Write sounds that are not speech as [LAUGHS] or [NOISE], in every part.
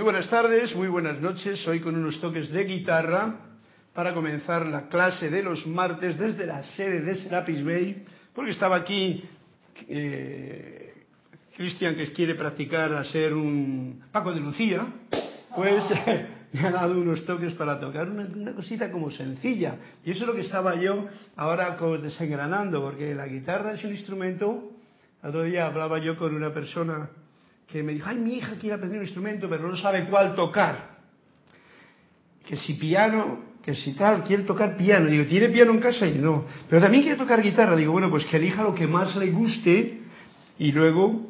Muy buenas tardes, muy buenas noches. Hoy con unos toques de guitarra para comenzar la clase de los martes desde la sede de Serapis Bay, porque estaba aquí eh, Cristian que quiere practicar a ser un Paco de Lucía, pues [LAUGHS] me ha dado unos toques para tocar una, cosita como sencilla. Y eso es lo que estaba yo ahora desengranando, porque la guitarra es un instrumento. El otro día hablaba yo con una persona que me dijo, ay, mi hija quiere aprender un instrumento, pero no sabe cuál tocar. Que si piano, que si tal, quiere tocar piano. Digo, ¿tiene piano en casa? Y no. Pero también quiere tocar guitarra. Digo, bueno, pues que elija lo que más le guste y luego,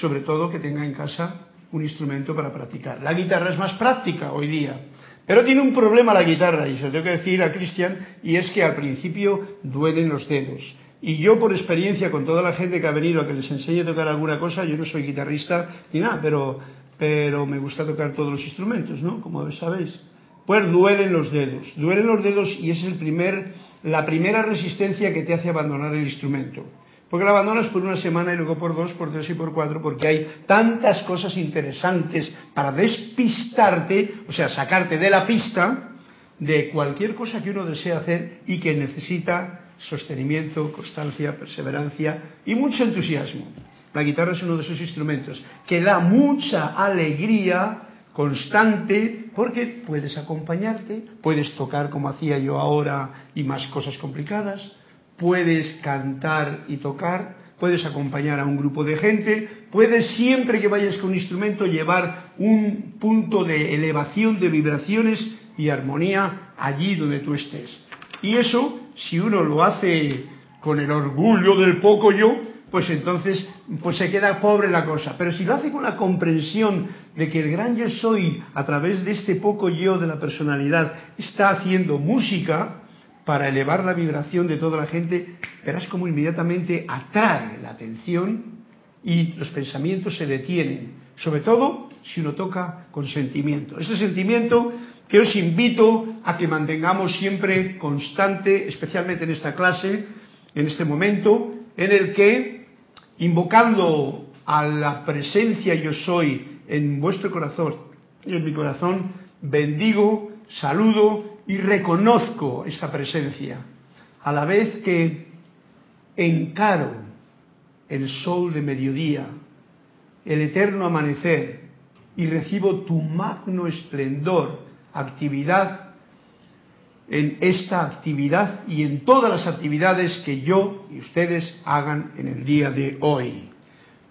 sobre todo, que tenga en casa un instrumento para practicar. La guitarra es más práctica hoy día. Pero tiene un problema la guitarra, y se lo tengo que decir a Cristian, y es que al principio duelen los dedos. Y yo por experiencia con toda la gente que ha venido a que les enseñe a tocar alguna cosa, yo no soy guitarrista ni nada, pero, pero me gusta tocar todos los instrumentos, ¿no? Como sabéis. Pues duelen los dedos, duelen los dedos y es el primer, la primera resistencia que te hace abandonar el instrumento. Porque lo abandonas por una semana y luego por dos, por tres y por cuatro, porque hay tantas cosas interesantes para despistarte, o sea, sacarte de la pista de cualquier cosa que uno desea hacer y que necesita sostenimiento, constancia, perseverancia y mucho entusiasmo. La guitarra es uno de esos instrumentos que da mucha alegría constante porque puedes acompañarte, puedes tocar como hacía yo ahora y más cosas complicadas, puedes cantar y tocar, puedes acompañar a un grupo de gente, puedes siempre que vayas con un instrumento llevar un punto de elevación de vibraciones y armonía allí donde tú estés. Y eso, si uno lo hace con el orgullo del poco yo, pues entonces pues se queda pobre la cosa. Pero si lo hace con la comprensión de que el gran yo soy, a través de este poco yo de la personalidad, está haciendo música para elevar la vibración de toda la gente, verás como inmediatamente atrae la atención y los pensamientos se detienen. Sobre todo si uno toca con sentimiento. Ese sentimiento que os invito a que mantengamos siempre constante, especialmente en esta clase, en este momento, en el que, invocando a la presencia yo soy en vuestro corazón y en mi corazón, bendigo, saludo y reconozco esta presencia, a la vez que encaro el sol de mediodía, el eterno amanecer, y recibo tu magno esplendor actividad, en esta actividad y en todas las actividades que yo y ustedes hagan en el día de hoy.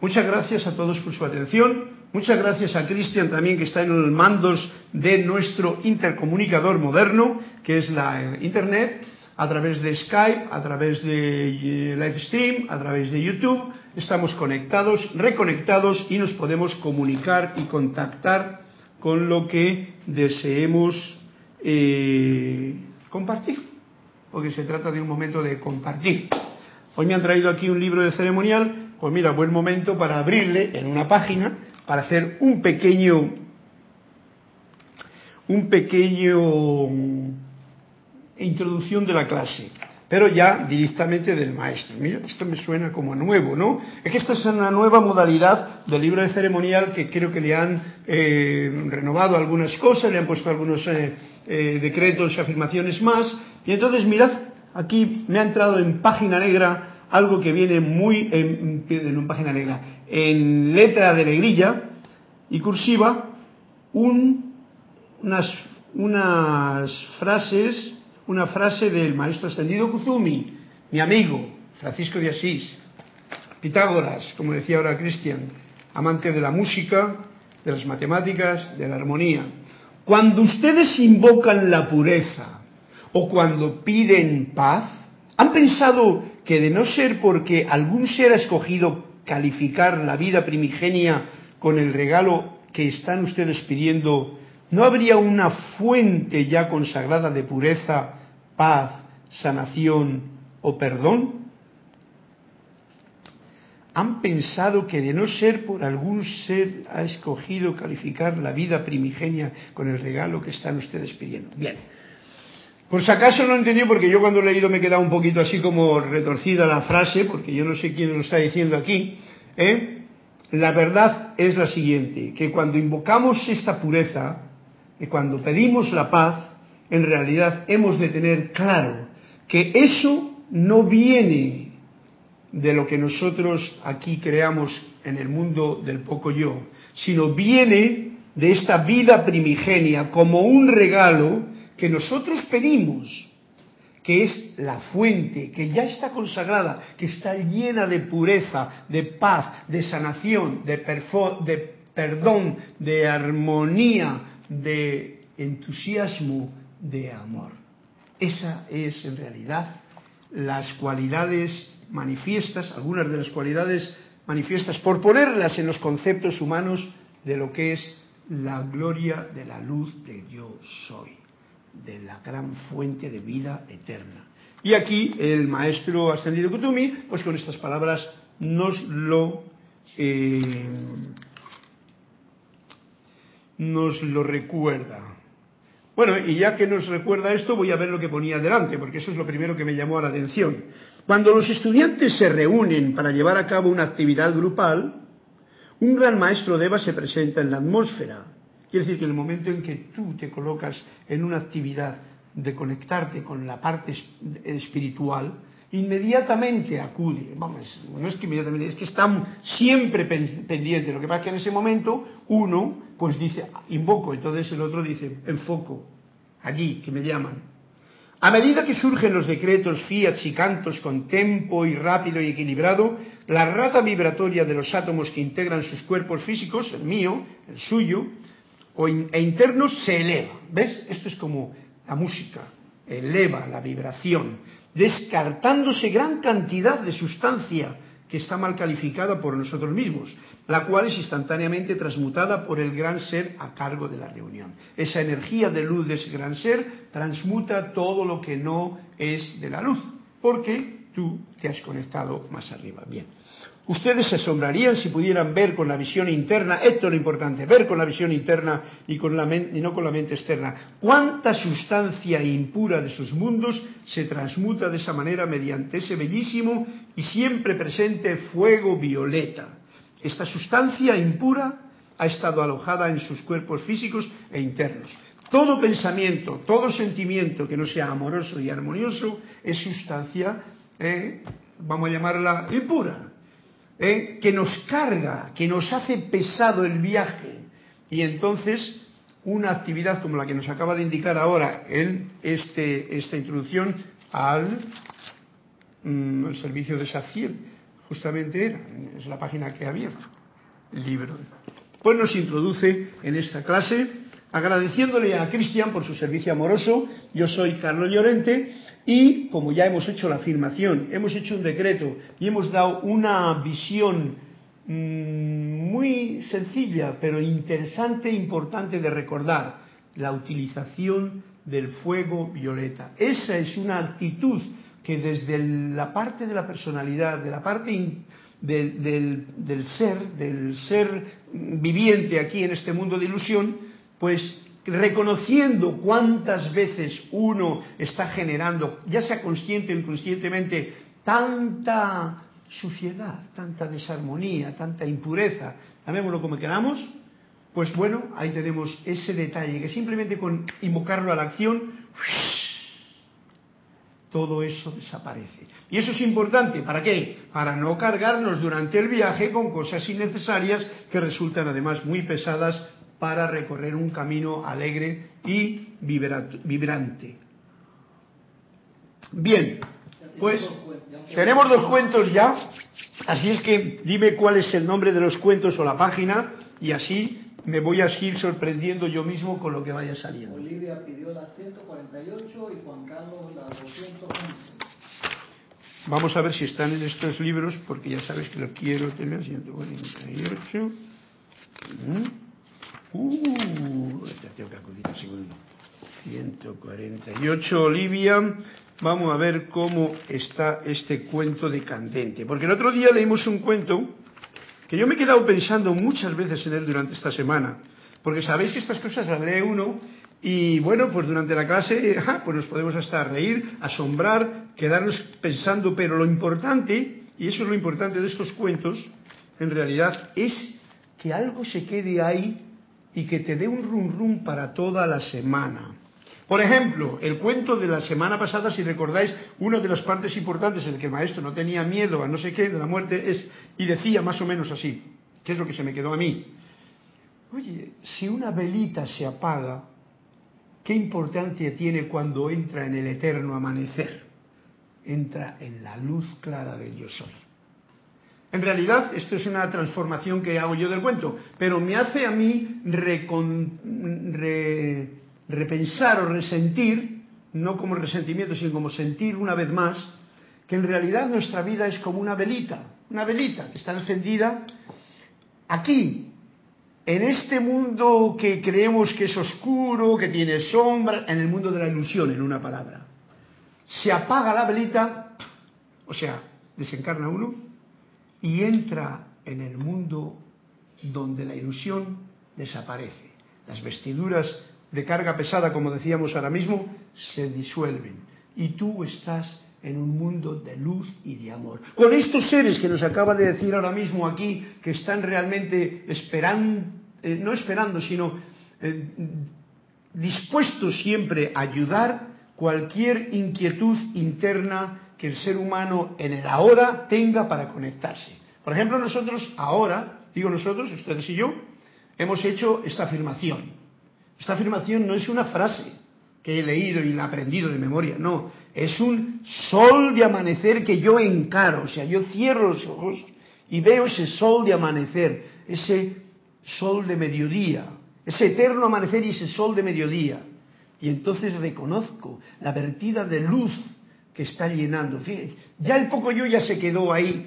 Muchas gracias a todos por su atención. Muchas gracias a Cristian también que está en los mandos de nuestro intercomunicador moderno, que es la eh, Internet, a través de Skype, a través de eh, Livestream, a través de YouTube. Estamos conectados, reconectados y nos podemos comunicar y contactar con lo que deseemos eh, compartir, porque se trata de un momento de compartir. Hoy me han traído aquí un libro de ceremonial, pues mira, buen momento para abrirle en una página, para hacer un pequeño, un pequeño introducción de la clase pero ya directamente del maestro. Mira, esto me suena como nuevo, ¿no? Es que esta es una nueva modalidad del libro de ceremonial que creo que le han eh, renovado algunas cosas, le han puesto algunos eh, eh, decretos afirmaciones más. Y entonces, mirad, aquí me ha entrado en página negra algo que viene muy en, en página negra, en letra de negrilla y cursiva, unas, unas frases una frase del maestro ascendido Kuzumi, mi amigo, Francisco de Asís, Pitágoras, como decía ahora Cristian, amante de la música, de las matemáticas, de la armonía. Cuando ustedes invocan la pureza o cuando piden paz, ¿han pensado que de no ser porque algún ser ha escogido calificar la vida primigenia con el regalo que están ustedes pidiendo, ¿no habría una fuente ya consagrada de pureza paz, sanación o perdón? ¿Han pensado que de no ser por algún ser ha escogido calificar la vida primigenia con el regalo que están ustedes pidiendo? Bien. Por si acaso no entendió, porque yo cuando he leído me he quedado un poquito así como retorcida la frase, porque yo no sé quién lo está diciendo aquí. ¿eh? la verdad es la siguiente, que cuando invocamos esta pureza, que cuando pedimos la paz, en realidad hemos de tener claro que eso no viene de lo que nosotros aquí creamos en el mundo del poco yo, sino viene de esta vida primigenia como un regalo que nosotros pedimos, que es la fuente, que ya está consagrada, que está llena de pureza, de paz, de sanación, de, de perdón, de armonía, de entusiasmo, de amor. Esa es en realidad las cualidades manifiestas, algunas de las cualidades manifiestas, por ponerlas en los conceptos humanos de lo que es la gloria de la luz de yo soy, de la gran fuente de vida eterna. Y aquí el maestro ascendido Kutumi, pues con estas palabras nos lo eh, nos lo recuerda. Bueno, y ya que nos recuerda esto, voy a ver lo que ponía delante, porque eso es lo primero que me llamó la atención. Cuando los estudiantes se reúnen para llevar a cabo una actividad grupal, un gran maestro de Eva se presenta en la atmósfera. Quiere decir que en el momento en que tú te colocas en una actividad de conectarte con la parte espiritual, inmediatamente acude. Vamos, no es que inmediatamente, es que están siempre pendientes. Lo que pasa es que en ese momento uno pues dice, invoco, entonces el otro dice, enfoco, allí, que me llaman. A medida que surgen los decretos, fiats y cantos con tempo y rápido y equilibrado, la rata vibratoria de los átomos que integran sus cuerpos físicos, el mío, el suyo, e internos, se eleva. ¿Ves? Esto es como la música, eleva la vibración descartándose gran cantidad de sustancia que está mal calificada por nosotros mismos, la cual es instantáneamente transmutada por el gran ser a cargo de la reunión. Esa energía de luz de ese gran ser transmuta todo lo que no es de la luz, porque tú te has conectado más arriba. Bien. Ustedes se asombrarían si pudieran ver con la visión interna, esto es lo importante, ver con la visión interna y, con la y no con la mente externa, cuánta sustancia impura de sus mundos se transmuta de esa manera mediante ese bellísimo y siempre presente fuego violeta. Esta sustancia impura ha estado alojada en sus cuerpos físicos e internos. Todo pensamiento, todo sentimiento que no sea amoroso y armonioso es sustancia, eh, vamos a llamarla impura ¿eh? que nos carga, que nos hace pesado el viaje. Y entonces una actividad como la que nos acaba de indicar ahora en este, esta introducción al mm, servicio de SACIR, justamente era, es la página que había, el libro. Pues nos introduce en esta clase agradeciéndole a Cristian por su servicio amoroso. Yo soy Carlos Llorente y como ya hemos hecho la afirmación, hemos hecho un decreto y hemos dado una visión mm, muy sencilla, pero interesante e importante de recordar, la utilización del fuego violeta. Esa es una actitud que desde la parte de la personalidad, de la parte del ser, del ser viviente aquí en este mundo de ilusión, pues reconociendo cuántas veces uno está generando, ya sea consciente o inconscientemente, tanta suciedad, tanta desarmonía, tanta impureza, llamémoslo como queramos, pues bueno, ahí tenemos ese detalle, que simplemente con invocarlo a la acción, todo eso desaparece. Y eso es importante, ¿para qué? Para no cargarnos durante el viaje con cosas innecesarias que resultan además muy pesadas para recorrer un camino alegre y vibrante. Bien, pues tenemos dos cuentos ya, así es que dime cuál es el nombre de los cuentos o la página y así me voy a ir sorprendiendo yo mismo con lo que vaya saliendo. Olivia pidió la 148 y Juan Carlos la 211. Vamos a ver si están en estos libros, porque ya sabes que lo quiero tener 148. Uh, tengo que acudir un segundo. 148, Olivia. Vamos a ver cómo está este cuento de Candente. Porque el otro día leímos un cuento que yo me he quedado pensando muchas veces en él durante esta semana. Porque sabéis que estas cosas las lee uno y bueno, pues durante la clase pues nos podemos hasta reír, asombrar, quedarnos pensando. Pero lo importante, y eso es lo importante de estos cuentos, en realidad, es que algo se quede ahí y que te dé un rum rum para toda la semana. Por ejemplo, el cuento de la semana pasada, si recordáis, una de las partes importantes en que el maestro no tenía miedo a no sé qué de la muerte es, y decía más o menos así, que es lo que se me quedó a mí. Oye, si una velita se apaga, ¿qué importancia tiene cuando entra en el eterno amanecer? Entra en la luz clara del yo soy. En realidad, esto es una transformación que hago yo del cuento, pero me hace a mí recon, repensar o resentir, no como resentimiento, sino como sentir una vez más, que en realidad nuestra vida es como una velita, una velita que está encendida aquí, en este mundo que creemos que es oscuro, que tiene sombra, en el mundo de la ilusión, en una palabra. Se apaga la velita, o sea, desencarna uno, y entra en el mundo donde la ilusión desaparece. Las vestiduras de carga pesada, como decíamos ahora mismo, se disuelven. Y tú estás en un mundo de luz y de amor. Con estos seres que nos acaba de decir ahora mismo aquí, que están realmente esperando, eh, no esperando, sino eh, dispuestos siempre a ayudar cualquier inquietud interna que el ser humano en el ahora tenga para conectarse. Por ejemplo, nosotros ahora, digo nosotros, ustedes y yo, hemos hecho esta afirmación. Esta afirmación no es una frase que he leído y la he aprendido de memoria, no, es un sol de amanecer que yo encaro, o sea, yo cierro los ojos y veo ese sol de amanecer, ese sol de mediodía, ese eterno amanecer y ese sol de mediodía. Y entonces reconozco la vertida de luz que está llenando. ya el poco yo ya se quedó ahí,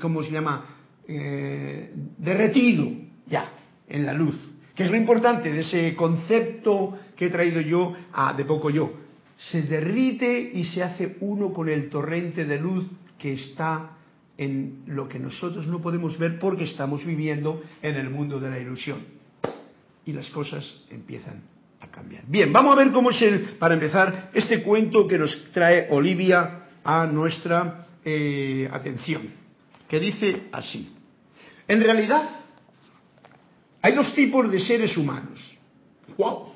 ¿cómo se llama? Eh, derretido, ya, en la luz que es lo importante de ese concepto que he traído yo a de poco yo. Se derrite y se hace uno con el torrente de luz que está en lo que nosotros no podemos ver porque estamos viviendo en el mundo de la ilusión. Y las cosas empiezan Bien, vamos a ver cómo es el, para empezar, este cuento que nos trae Olivia a nuestra eh, atención, que dice así. En realidad, hay dos tipos de seres humanos. ¡Wow!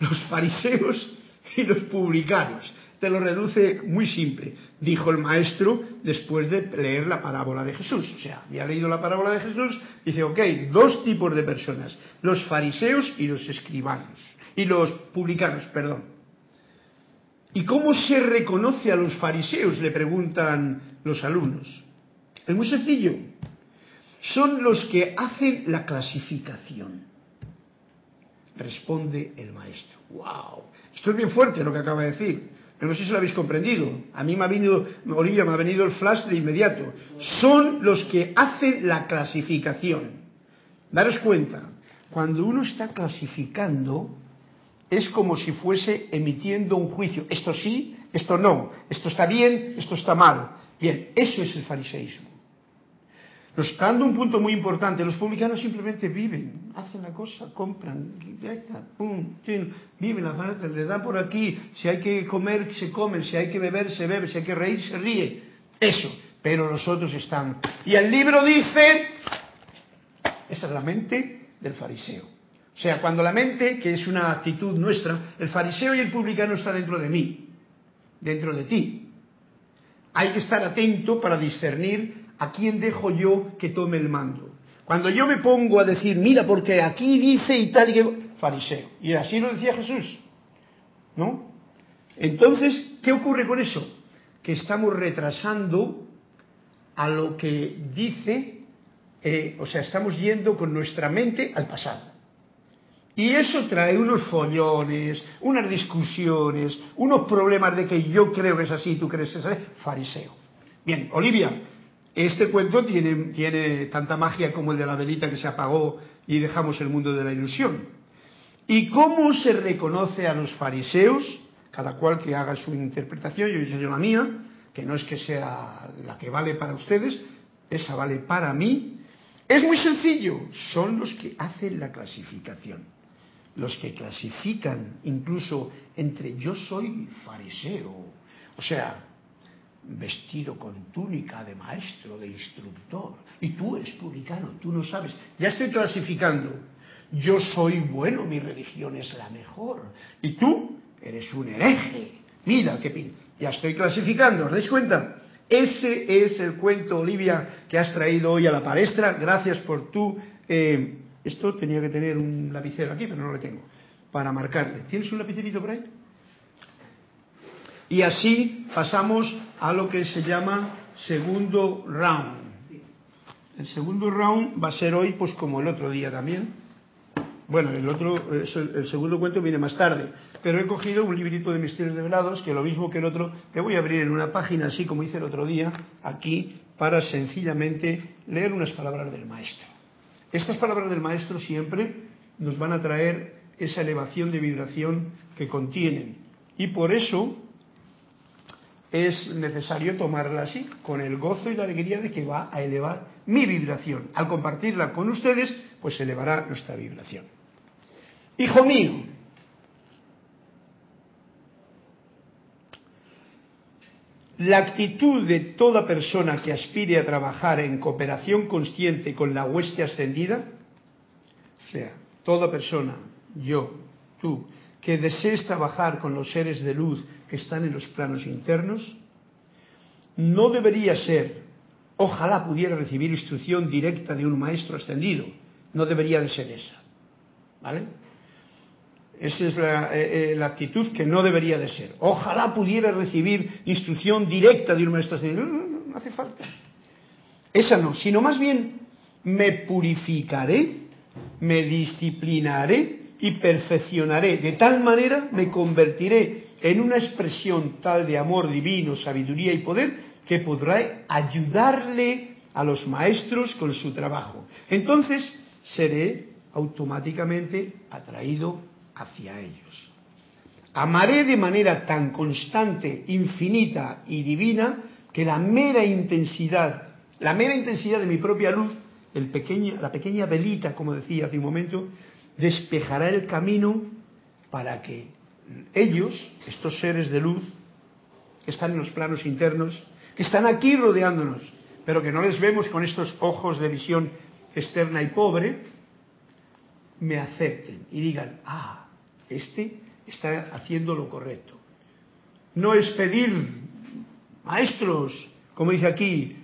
Los fariseos y los publicanos. Te lo reduce muy simple, dijo el maestro después de leer la parábola de Jesús. O sea, había leído la parábola de Jesús, dice, ok, dos tipos de personas, los fariseos y los escribanos, y los publicanos, perdón. ¿Y cómo se reconoce a los fariseos? Le preguntan los alumnos. Es muy sencillo son los que hacen la clasificación. Responde el maestro. ¡Wow! Esto es bien fuerte lo que acaba de decir. No sé si lo habéis comprendido. A mí me ha venido, Olivia, me ha venido el flash de inmediato. Son los que hacen la clasificación. Daros cuenta, cuando uno está clasificando, es como si fuese emitiendo un juicio. Esto sí, esto no. Esto está bien, esto está mal. Bien, eso es el fariseísmo. Nos está dando un punto muy importante. Los publicanos simplemente viven, hacen la cosa, compran, pum, viven la falta, le dan por aquí. Si hay que comer, se comen. Si hay que beber, se bebe. Si hay que reír, se ríe. Eso. Pero los otros están. Y el libro dice, esa es la mente del fariseo. O sea, cuando la mente, que es una actitud nuestra, el fariseo y el publicano está dentro de mí, dentro de ti. Hay que estar atento para discernir ¿a quién dejo yo que tome el mando? Cuando yo me pongo a decir, mira, porque aquí dice y tal y que... Fariseo. Y así lo decía Jesús. ¿No? Entonces, ¿qué ocurre con eso? Que estamos retrasando a lo que dice, eh, o sea, estamos yendo con nuestra mente al pasado. Y eso trae unos follones, unas discusiones, unos problemas de que yo creo que es así, tú crees que es así. Fariseo. Bien, Olivia, este cuento tiene, tanta magia como el de la velita que se apagó y dejamos el mundo de la ilusión. ¿Y cómo se reconoce a los fariseos? Cada cual que haga su interpretación, yo hice yo la mía, que no es que sea la que vale para ustedes, esa vale para mí. Es muy sencillo, son los que hacen la clasificación, los que clasifican incluso entre yo soy fariseo, o sea, vestido con túnica de maestro, de instructor, y tú eres publicano, tú no sabes. Ya estoy clasificando. Yo soy bueno, mi religión es la mejor, y tú eres un hereje. Mira qué pin. Ya estoy clasificando, ¿os dais cuenta? Ese es el cuento, Olivia, que has traído hoy a la palestra. Gracias por tu... Eh, esto tenía que tener un lapicero aquí, pero no lo tengo, para marcarle. ¿Tienes un lapicerito por? Y así pasamos a lo que se llama segundo round. El segundo round va a ser hoy, pues como el otro día también. Bueno, el otro, el segundo cuento viene más tarde, pero he cogido un librito de misterios develados, que lo mismo que el otro, que voy a abrir en una página así como hice el otro día, aquí, para sencillamente leer unas palabras del maestro. Estas palabras del maestro siempre nos van a traer esa elevación de vibración que contienen. Y por eso es necesario tomarla así, con el gozo y la alegría de que va a elevar mi vibración. Al compartirla con ustedes, pues elevará nuestra vibración. Hijo mío, la actitud de toda persona que aspire a trabajar en cooperación consciente con la hueste ascendida, o sea, toda persona, yo, tú, que desees trabajar con los seres de luz que están en los planos internos, no debería ser, ojalá pudiera recibir instrucción directa de un maestro ascendido, no debería de ser esa. ¿Vale? Esa es la, eh, eh, actitud que no debería de ser. Ojalá pudiera recibir instrucción directa de un maestro ascendido. No, no, no, no hace falta. Esa no, sino más bien me purificaré, me disciplinaré y perfeccionaré. De tal manera me convertiré en una expresión tal de amor divino, sabiduría y poder que podrá ayudarle a los maestros con su trabajo. Entonces seré automáticamente atraído hacia ellos. Amaré de manera tan constante, infinita y divina que la mera intensidad, la mera intensidad de mi propia luz, la pequeña velita, como decía hace un momento, despejará el camino para que ellos, estos seres de luz, que están en los planos internos, que están aquí rodeándonos, pero que no les vemos con estos ojos de visión externa y pobre, me acepten y digan, ah, este está haciendo lo correcto. No es pedir, maestros, como dice aquí,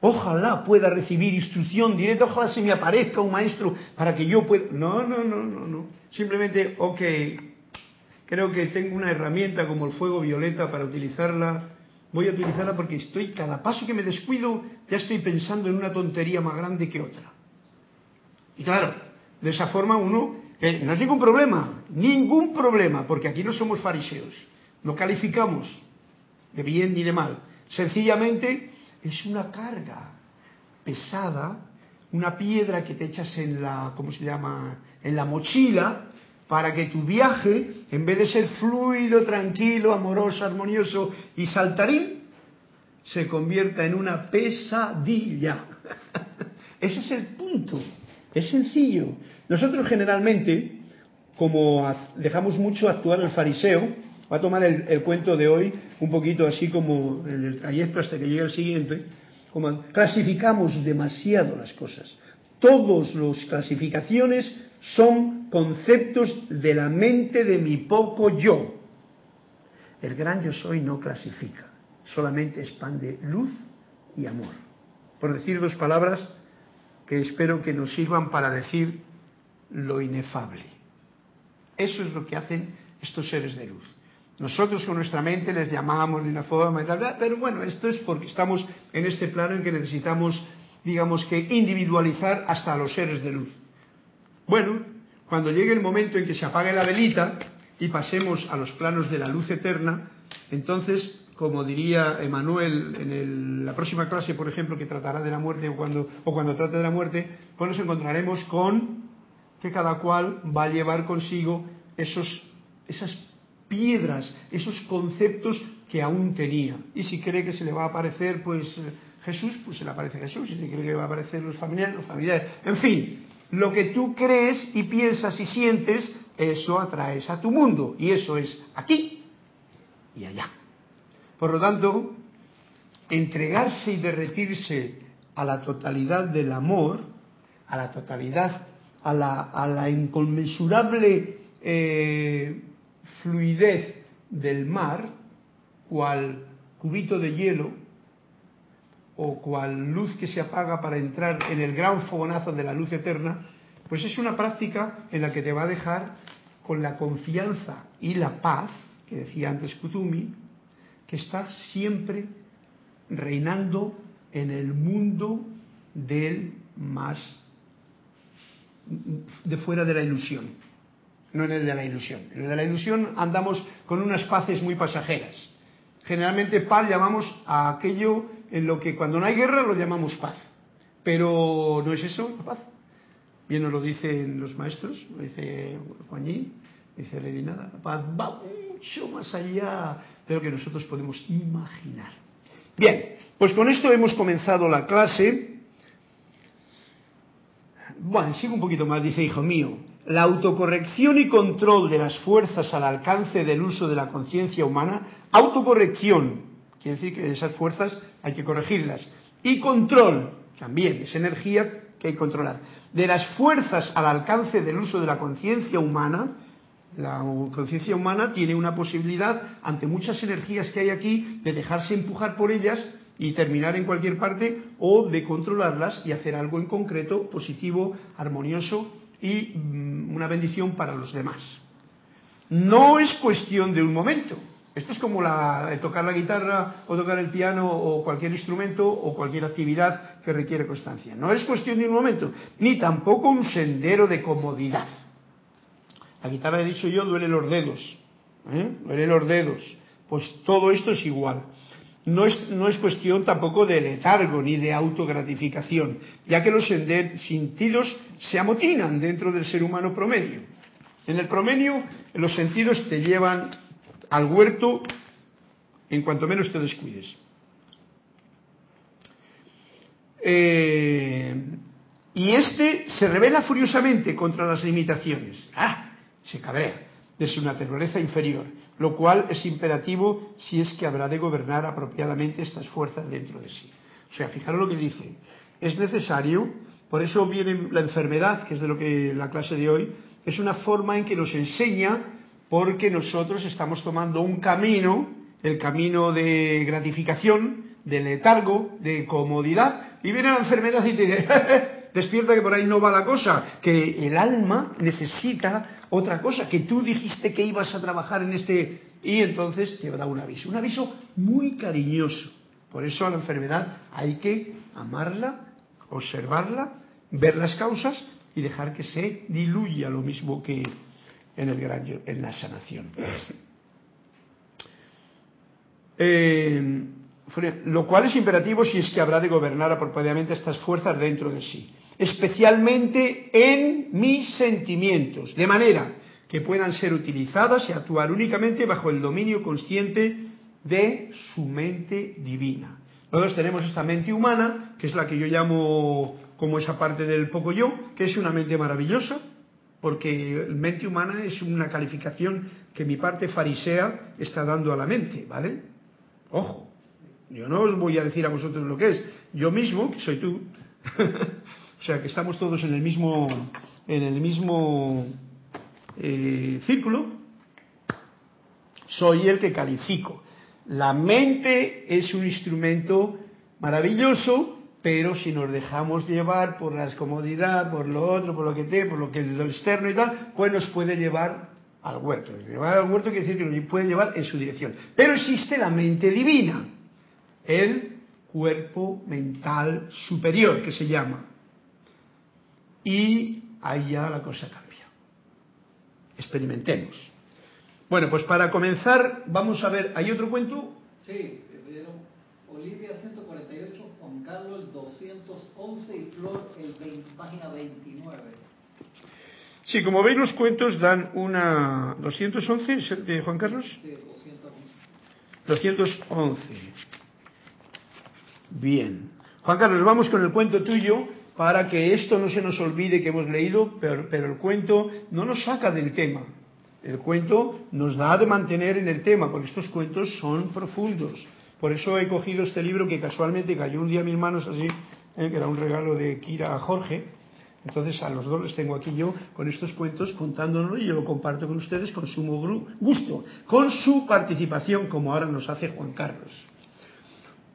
ojalá pueda recibir instrucción directa, ojalá se me aparezca un maestro para que yo pueda... No, no, no, no, no. Simplemente, ok, Creo que tengo una herramienta como el fuego violeta para utilizarla. Voy a utilizarla porque estoy, cada paso que me descuido, ya estoy pensando en una tontería más grande que otra. Y claro, de esa forma uno, no es ningún problema, ningún problema, porque aquí no somos fariseos, no calificamos de bien ni de mal. Sencillamente es una carga pesada, una piedra que te echas en la, ¿cómo se llama?, en la mochila para que tu viaje, en vez de ser fluido, tranquilo, amoroso, armonioso y saltarín, se convierta en una pesadilla. [LAUGHS] Ese es el punto. Es sencillo. Nosotros generalmente, como dejamos mucho actuar el fariseo, va a tomar el, cuento de hoy un poquito así como en el trayecto hasta que llegue el siguiente, como clasificamos demasiado las cosas. Todas las clasificaciones son conceptos de la mente de mi poco yo. El gran yo soy no clasifica, solamente expande luz y amor. Por decir dos palabras que espero que nos sirvan para decir lo inefable. Eso es lo que hacen estos seres de luz. Nosotros con nuestra mente les llamamos de una forma, pero bueno, esto es porque estamos en este plano en que necesitamos, digamos que, individualizar hasta los seres de luz. Bueno, cuando llegue el momento en que se apague la velita y pasemos a los planos de la luz eterna, entonces, como diría Emanuel en la próxima clase, por ejemplo, que tratará de la muerte o cuando, o cuando trate de la muerte, pues nos encontraremos con que cada cual va a llevar consigo esos, esas piedras, esos conceptos que aún tenía. Y si cree que se le va a aparecer, pues Jesús, pues se le aparece Jesús. Y si cree que va a aparecer los familiares, los familiares. En fin, lo que tú crees y piensas y sientes, eso atraes a tu mundo. Y eso es aquí y allá. Por lo tanto, entregarse y derretirse a la totalidad del amor, a la totalidad, a la, a la inconmensurable eh, fluidez del mar, cual cubito de hielo o cual luz que se apaga para entrar en el gran fogonazo de la luz eterna, pues es una práctica en la que te va a dejar con la confianza y la paz, que decía antes Kutumi, que está siempre reinando en el mundo del más de fuera de la ilusión, no en el de la ilusión. En el de la ilusión andamos con unas paces muy pasajeras. Generalmente paz llamamos a aquello en lo que cuando no hay guerra lo llamamos paz. Pero no es eso la paz. Bien nos lo dicen los maestros, lo dice Juaní, dice Lady Nada, la paz va mucho más allá de lo que nosotros podemos imaginar. Bien, pues con esto hemos comenzado la clase. Bueno, sigo un poquito más, dice hijo mío, la autocorrección y control de las fuerzas al alcance del uso de la conciencia humana, autocorrección, quiere decir que esas fuerzas hay que corregirlas, y control, también es energía que hay que controlar, de las fuerzas al alcance del uso de la conciencia humana, la conciencia humana tiene una posibilidad, ante muchas energías que hay aquí, de dejarse empujar por ellas y terminar en cualquier parte o de controlarlas y hacer algo en concreto, positivo, armonioso y mm, una bendición para los demás. No es cuestión de un momento. Esto es como la, tocar la guitarra o tocar el piano o cualquier instrumento o cualquier actividad que requiere constancia. No es cuestión de un momento, ni tampoco un sendero de comodidad. La guitarra, he dicho yo, duele los dedos. ¿eh? Duele los dedos. Pues todo esto es igual no es, no es cuestión tampoco de letargo ni de autogratificación, ya que los sentidos se amotinan dentro del ser humano promedio. En el promedio, los sentidos te llevan al huerto en cuanto menos te descuides. Eh, y este se revela furiosamente contra las limitaciones. ¡Ah! Se cabrea de su naturaleza inferior lo cual es imperativo si es que habrá de gobernar apropiadamente estas fuerzas dentro de sí. O sea, fijaros lo que dice. Es necesario, por eso viene la enfermedad, que es de lo que la clase de hoy, es una forma en que nos enseña porque nosotros estamos tomando un camino, el camino de gratificación, de letargo, de comodidad, y viene la enfermedad y te dice, [LAUGHS] despierta que por ahí no va la cosa, que el alma necesita otra cosa, que tú dijiste que ibas a trabajar en este y entonces te da un aviso, un aviso muy cariñoso. Por eso a la enfermedad hay que amarla, observarla, ver las causas y dejar que se diluya lo mismo que en el gran en la sanación. [CLEARS THROAT] Eh, lo cual es imperativo si es que habrá de gobernar apropiadamente estas fuerzas dentro de sí especialmente en mis sentimientos, de manera que puedan ser utilizadas y actuar únicamente bajo el dominio consciente de su mente divina. Nosotros tenemos esta mente humana, que es la que yo llamo como esa parte del poco yo, que es una mente maravillosa, porque mente humana es una calificación que mi parte farisea está dando a la mente, ¿vale? Ojo, yo no os voy a decir a vosotros lo que es, yo mismo, que soy tú, [LAUGHS] O sea que estamos todos en el mismo, en el mismo eh, círculo. Soy el que califico. La mente es un instrumento maravilloso, pero si nos dejamos llevar por la comodidad, por lo otro, por lo que te, por lo que lo externo y tal, pues nos puede llevar al huerto. Llevar al huerto quiere decir que nos puede llevar en su dirección. Pero existe la mente divina, el cuerpo mental superior que se llama y ahí ya la cosa cambia. Experimentemos. Bueno, pues para comenzar, vamos a ver, ¿hay otro cuento? Sí, Olivia 148, Juan Carlos 211 y Flor el página 29. Sí, como veis los cuentos dan una... ¿211 de Juan Carlos? Sí, 211. 211. Bien. Juan Carlos, vamos con el cuento tuyo para que esto no se nos olvide que hemos leído, pero, el cuento no nos saca del tema. El cuento nos da de mantener en el tema, porque estos cuentos son profundos. Por eso he cogido este libro que casualmente cayó un día en mis manos así, eh, que era un regalo de Kira a Jorge. Entonces a los dos les tengo aquí yo con estos cuentos contándonos y yo lo comparto con ustedes con sumo gusto, con su participación como ahora nos hace Juan Carlos.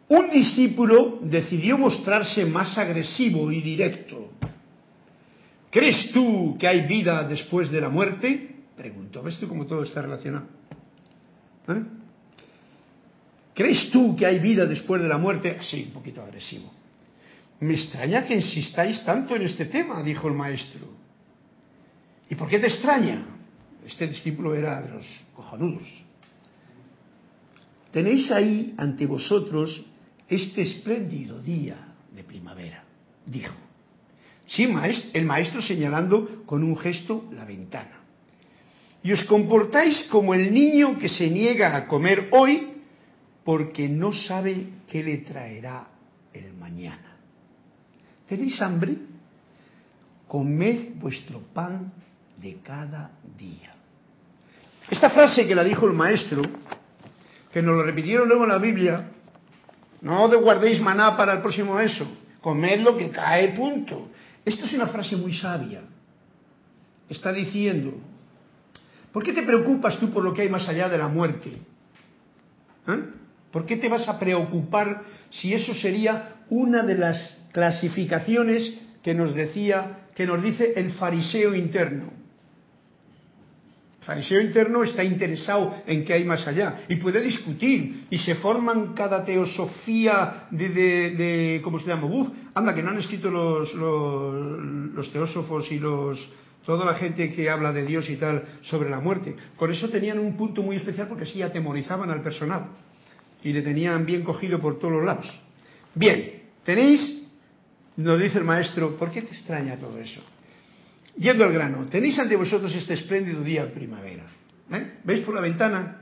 Un discípulo decidió mostrarse más agresivo y directo. ¿Crees tú que hay vida después de la muerte? Preguntó. ¿Ves tú cómo todo está relacionado? ¿Eh? ¿Crees tú que hay vida después de la muerte? Sí, un poquito agresivo. Me extraña que insistáis tanto en este tema, dijo el maestro. ¿Y por qué te extraña? Este discípulo era de los cojonudos. Tenéis ahí ante vosotros este espléndido día de primavera, dijo. Sí, el maestro señalando con un gesto la ventana. Y os comportáis como el niño que se niega a comer hoy porque no sabe qué le traerá el mañana. ¿Tenéis hambre? Comed vuestro pan de cada día. Esta frase que la dijo el maestro, que nos lo repitieron luego en la Biblia, no de guardéis maná para el próximo eso, comed lo que cae, punto. Esto es una frase muy sabia. Está diciendo, ¿por qué te preocupas tú por lo que hay más allá de la muerte? ¿Eh? ¿Por qué te vas a preocupar si eso sería una de las clasificaciones que nos decía, que nos dice el fariseo interno? El fariseo interno está interesado en qué hay más allá y puede discutir y se forman cada teosofía de, de, ¿cómo se llama? Uf, anda, que no han escrito los, los teósofos y los, toda la gente que habla de Dios y tal sobre la muerte. Por eso tenían un punto muy especial porque así atemorizaban al personal y le tenían bien cogido por todos los lados. Bien, tenéis, nos dice el maestro, ¿por qué te extraña todo eso? Yendo al grano, tenéis ante vosotros este espléndido día de primavera. ¿eh? ¿Veis por la ventana?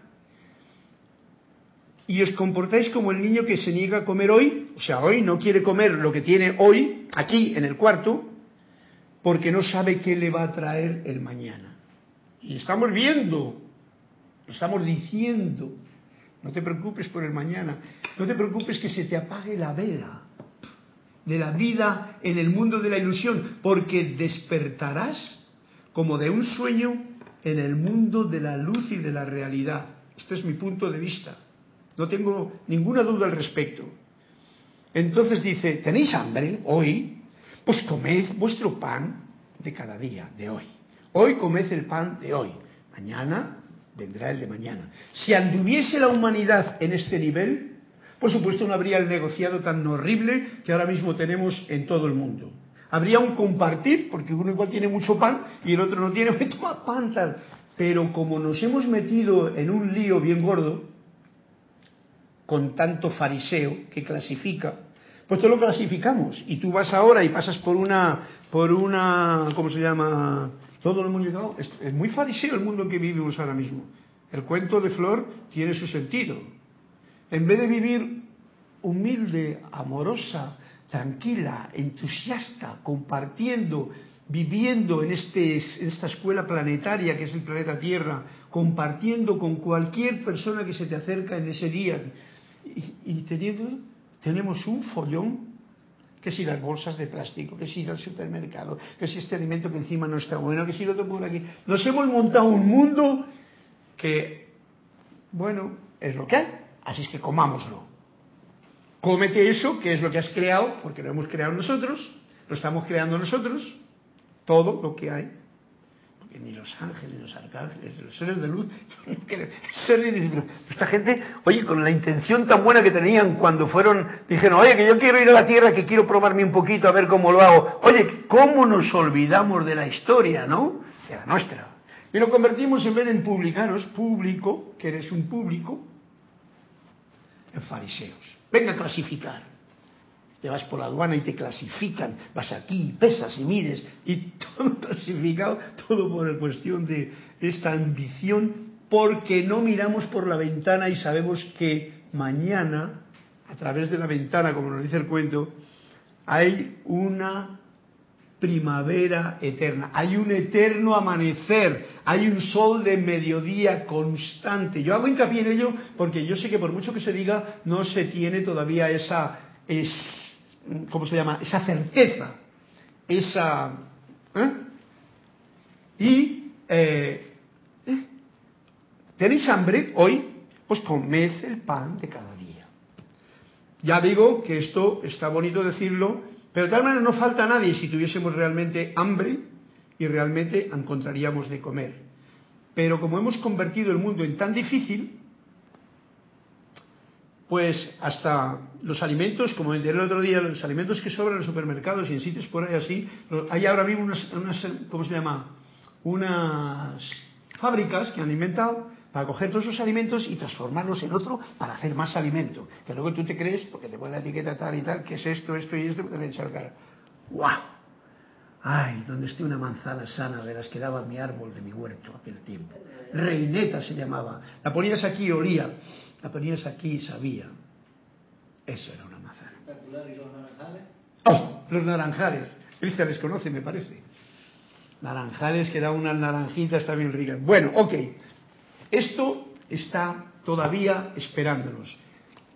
Y os comportáis como el niño que se niega a comer hoy, o sea, hoy no quiere comer lo que tiene hoy, aquí en el cuarto, porque no sabe qué le va a traer el mañana. Y estamos viendo, estamos diciendo no te preocupes por el mañana. No te preocupes que se te apague la vela de la vida en el mundo de la ilusión, porque despertarás como de un sueño en el mundo de la luz y de la realidad. Este es mi punto de vista. No tengo ninguna duda al respecto. Entonces dice, ¿tenéis hambre hoy? Pues comed vuestro pan de cada día, de hoy. Hoy comed el pan de hoy. Mañana vendrá el de mañana. Si anduviese la humanidad en este nivel, por supuesto no habría el negociado tan horrible que ahora mismo tenemos en todo el mundo. Habría un compartir, porque uno igual tiene mucho pan y el otro no tiene, [LAUGHS] toma pan tal. Pero como nos hemos metido en un lío bien gordo, con tanto fariseo que clasifica, pues todo lo clasificamos. Y tú vas ahora y pasas por una, por una, ¿cómo se llama? Todo lo hemos llegado. Es, muy fariseo el mundo en que vivimos ahora mismo. El cuento de Flor tiene su sentido. En vez de vivir humilde, amorosa, tranquila, entusiasta, compartiendo, viviendo en, este, esta escuela planetaria que es el planeta Tierra, compartiendo con cualquier persona que se te acerca en ese día y, teniendo, tenemos un follón que si las bolsas de plástico, que si el supermercado, que si este alimento que encima no está bueno, que si lo otro por aquí. Nos hemos montado un mundo que, bueno, es lo que hay, así es que comámoslo. Cómete eso, que es lo que has creado, porque lo hemos creado nosotros, lo estamos creando nosotros, todo lo que hay ni los ángeles, ni los arcángeles, los seres de luz, [LAUGHS] esta gente, oye, con la intención tan buena que tenían cuando fueron, dijeron, oye, que yo quiero ir a la tierra, que quiero probarme un poquito a ver cómo lo hago. Oye, ¿cómo nos olvidamos de la historia, no? De la nuestra. Y lo convertimos en vez en publicanos, público, que eres un público, en fariseos. Venga a clasificar. Te vas por la aduana y te clasifican, vas aquí, pesas y mides, y [LAUGHS] todo clasificado, todo por cuestión de esta ambición, porque no miramos por la ventana y sabemos que mañana, a través de la ventana, como nos dice el cuento, hay una primavera eterna, hay un eterno amanecer, hay un sol de mediodía constante. Yo hago hincapié en ello porque yo sé que por mucho que se diga, no se tiene todavía esa, es, ¿cómo se llama? Esa certeza, esa... ¿eh? Y eh, ¿eh? tenéis hambre hoy, pues comed el pan de cada día. Ya digo que esto está bonito decirlo, pero de tal manera no falta nadie si tuviésemos realmente hambre y realmente encontraríamos de comer. Pero como hemos convertido el mundo en tan difícil, pues hasta los alimentos, como enteré el otro día, los alimentos que sobran en los supermercados y en sitios por ahí así, hay ahora mismo unas, unas ¿cómo se llama? Unas fábricas que han inventado para coger todos esos alimentos y transformarlos en otro para hacer más alimento. Que luego tú te crees, porque te pone la etiqueta tal y tal, que es esto, esto y esto, te voy a echar cara. ¡Guau! Ay, donde esté una manzana sana de las que daba mi árbol de mi huerto aquel tiempo. Reineta se llamaba. La ponías aquí y olía. La ponías aquí y sabía. Eso era una manzana. ¿Y los naranjales? ¡Oh! Los naranjales. Cristian les conoce, me parece. Naranjales que da unas naranjitas también ricas. Bueno, ok. Esto está todavía esperándonos.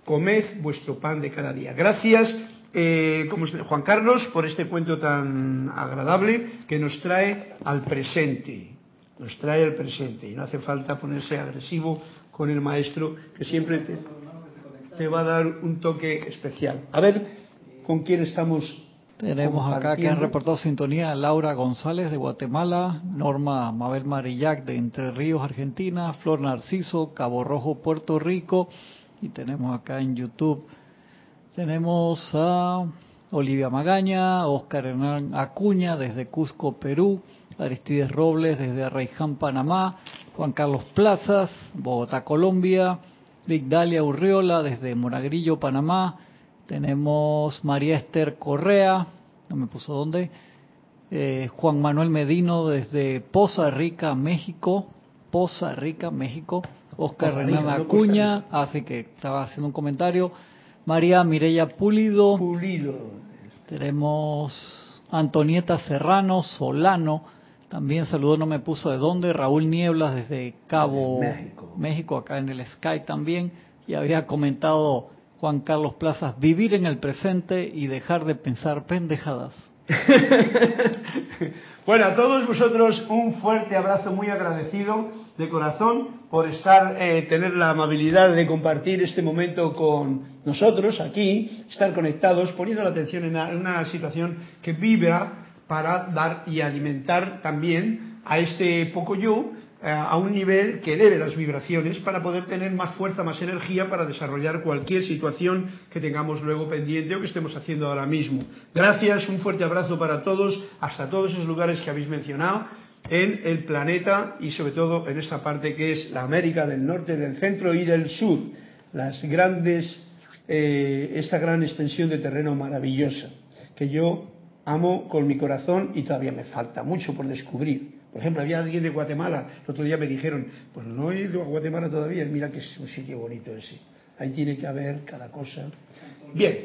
Comed vuestro pan de cada día. Gracias, eh, como Juan Carlos, por este cuento tan agradable que nos trae al presente. Nos trae al presente. Y no hace falta ponerse agresivo con el maestro, que siempre te, te va a dar un toque especial. A ver, ¿con quién estamos tenemos acá que han reportado sintonía Laura González de Guatemala, Norma Mabel Marillac de Entre Ríos, Argentina, Flor Narciso, Cabo Rojo, Puerto Rico. Y tenemos acá en YouTube, tenemos a Olivia Magaña, Oscar Hernán Acuña desde Cusco, Perú, Aristides Robles desde Arraiján, Panamá, Juan Carlos Plazas, Bogotá, Colombia, Dalia Urriola desde Moragrillo, Panamá, tenemos María Esther Correa, no me puso dónde. Eh, Juan Manuel Medino desde Poza Rica, México. Poza Rica, México. Oscar Renan Acuña, así que estaba haciendo un comentario. María Mireya Pulido. Pulido. Tenemos Antonieta Serrano, Solano. También saludó, no me puso de dónde. Raúl Nieblas desde Cabo México. México, acá en el Sky también. Y había comentado Juan Carlos Plazas, vivir en el presente y dejar de pensar pendejadas. [LAUGHS] bueno, a todos vosotros un fuerte abrazo muy agradecido de corazón por estar, eh, tener la amabilidad de compartir este momento con nosotros aquí, estar conectados, poniendo la atención en una situación que vibra para dar y alimentar también a este poco yo a un nivel que eleve las vibraciones para poder tener más fuerza, más energía para desarrollar cualquier situación que tengamos luego pendiente o que estemos haciendo ahora mismo. Gracias, un fuerte abrazo para todos, hasta todos esos lugares que habéis mencionado en el planeta y sobre todo en esta parte que es la América del Norte, del Centro y del Sur, las grandes, eh, esta gran extensión de terreno maravillosa que yo amo con mi corazón y todavía me falta mucho por descubrir. Por ejemplo, había alguien de Guatemala, el otro día me dijeron, pues no he ido a Guatemala todavía, mira que es un sitio bonito ese. Ahí tiene que haber cada cosa. Bien.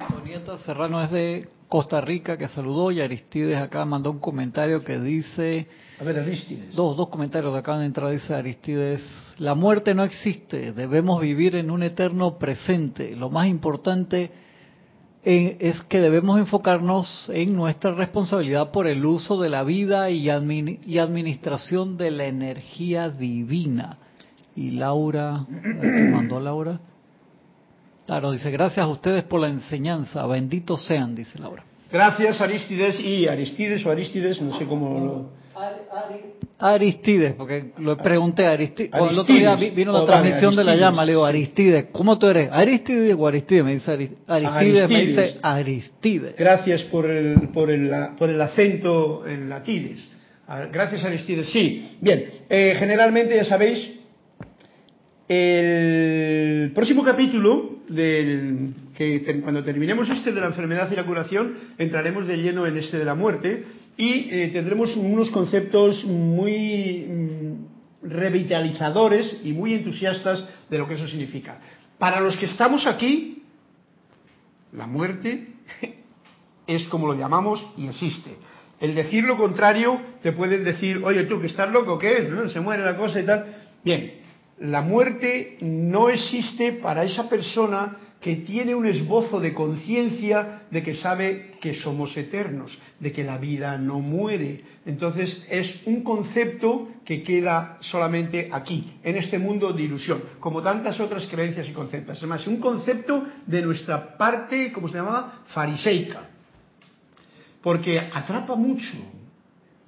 Antonieta Serrano es de Costa Rica que saludó y Aristides acá mandó un comentario que dice... A ver, Aristides. Dos, dos comentarios que acaban de entrar, dice Aristides. La muerte no existe, debemos vivir en un eterno presente. Lo más importante es que debemos enfocarnos en nuestra responsabilidad por el uso de la vida y, administración de la energía divina. Y Laura, ¿qué mandó Laura? Claro, dice, gracias a ustedes por la enseñanza, benditos sean, dice Laura. Gracias Aristides y Aristides o Aristides, no sé cómo lo... Aristides, porque lo pregunté a Aristides. el otro día vino la transmisión de la llama, le digo, Aristides, ¿cómo tú eres? ¿Aristides o Aristides? Me dice Aristides, me dice Aristides. Gracias por el, por el, por el acento en latides. Gracias Aristides, sí. Bien, eh, generalmente ya sabéis, el próximo capítulo, del, que cuando terminemos este de la enfermedad y la curación, entraremos de lleno en este de la muerte y eh, tendremos unos conceptos muy mm, revitalizadores y muy entusiastas de lo que eso significa. Para los que estamos aquí, la muerte [LAUGHS] es como lo llamamos y existe. El decir lo contrario te pueden decir, oye tú que estás loco, ¿qué es? ¿No? Se muere la cosa y tal. Bien, la muerte no existe para esa persona que tiene un esbozo de conciencia de que sabe que somos eternos, de que la vida no muere. Entonces es un concepto que queda solamente aquí, en este mundo de ilusión, como tantas otras creencias y conceptos. Además, un concepto de nuestra parte, como se llamaba, fariseica, porque atrapa mucho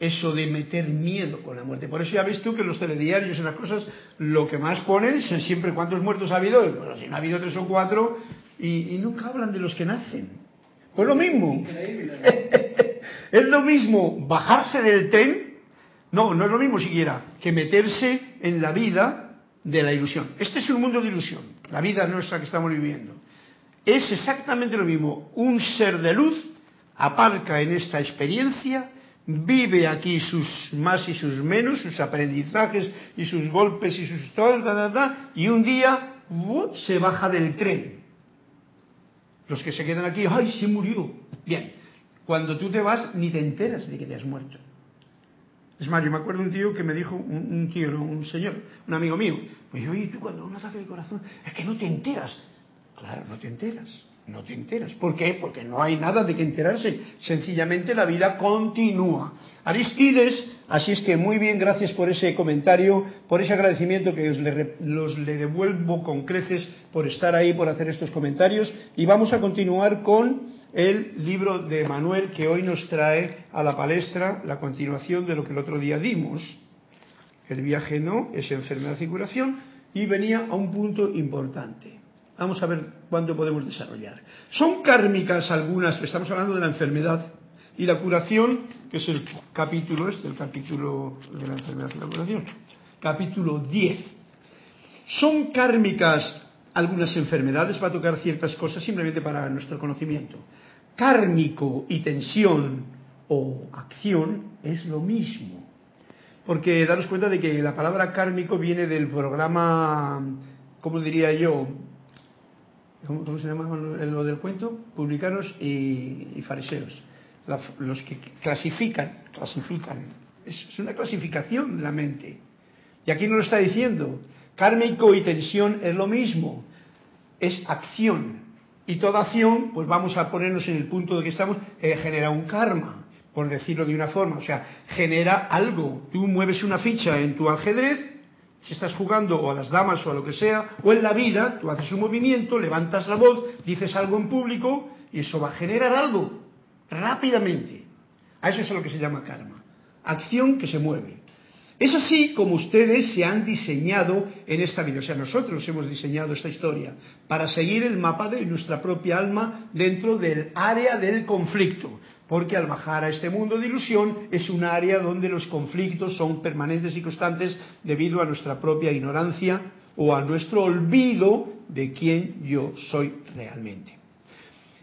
eso de meter miedo con la muerte. Por eso ya ves tú que los telediarios y las cosas lo que más ponen es siempre cuántos muertos ha habido. Bueno, si no ha habido tres o cuatro y, y nunca hablan de los que nacen. Pues lo mismo. [LAUGHS] es lo mismo bajarse del tren, no, no es lo mismo siquiera, que meterse en la vida de la ilusión. Este es un mundo de ilusión, la vida nuestra que estamos viviendo. Es exactamente lo mismo. Un ser de luz aparca en esta experiencia vive aquí sus más y sus menos, sus aprendizajes y sus golpes y sus y un día se baja del tren. Los que se quedan aquí, ¡ay, se murió! Bien, cuando tú te vas ni te enteras de que te has muerto. Es más, yo me acuerdo un tío que me dijo, un, tío, un señor, un amigo mío, me dijo, oye, tú cuando un ataque de corazón, es que no te enteras. Claro, no te enteras no te enteras. ¿Por qué? Porque no hay nada de que enterarse. Sencillamente la vida continúa. Aristides, así es que muy bien, gracias por ese comentario, por ese agradecimiento que os le, los le devuelvo con creces por estar ahí, por hacer estos comentarios. Y vamos a continuar con el libro de Manuel que hoy nos trae a la palestra la continuación de lo que el otro día dimos. El viaje no es enfermedad y curación y venía a un punto importante. Vamos a ver cuándo podemos desarrollar. Son kármicas algunas, estamos hablando de la enfermedad y la curación, que es el capítulo este, el capítulo de la enfermedad y la curación. Capítulo 10. Son kármicas algunas enfermedades, va a tocar ciertas cosas simplemente para nuestro conocimiento. Kármico y tensión o acción es lo mismo. Porque daros cuenta de que la palabra kármico viene del programa, ¿cómo diría yo? ¿Cómo, se llama lo del cuento? Publicanos y, fariseos. los que clasifican, clasifican. Es, una clasificación de la mente. Y aquí no lo está diciendo. Kármico y tensión es lo mismo. Es acción. Y toda acción, pues vamos a ponernos en el punto de que estamos, eh, genera un karma, por decirlo de una forma. O sea, genera algo. Tú mueves una ficha en tu ajedrez si estás jugando o a las damas o a lo que sea, o en la vida, tú haces un movimiento, levantas la voz, dices algo en público y eso va a generar algo rápidamente. A eso es a lo que se llama karma. Acción que se mueve. Es así como ustedes se han diseñado en esta vida, o sea, nosotros hemos diseñado esta historia para seguir el mapa de nuestra propia alma dentro del área del conflicto porque al bajar a este mundo de ilusión es un área donde los conflictos son permanentes y constantes debido a nuestra propia ignorancia o a nuestro olvido de quién yo soy realmente.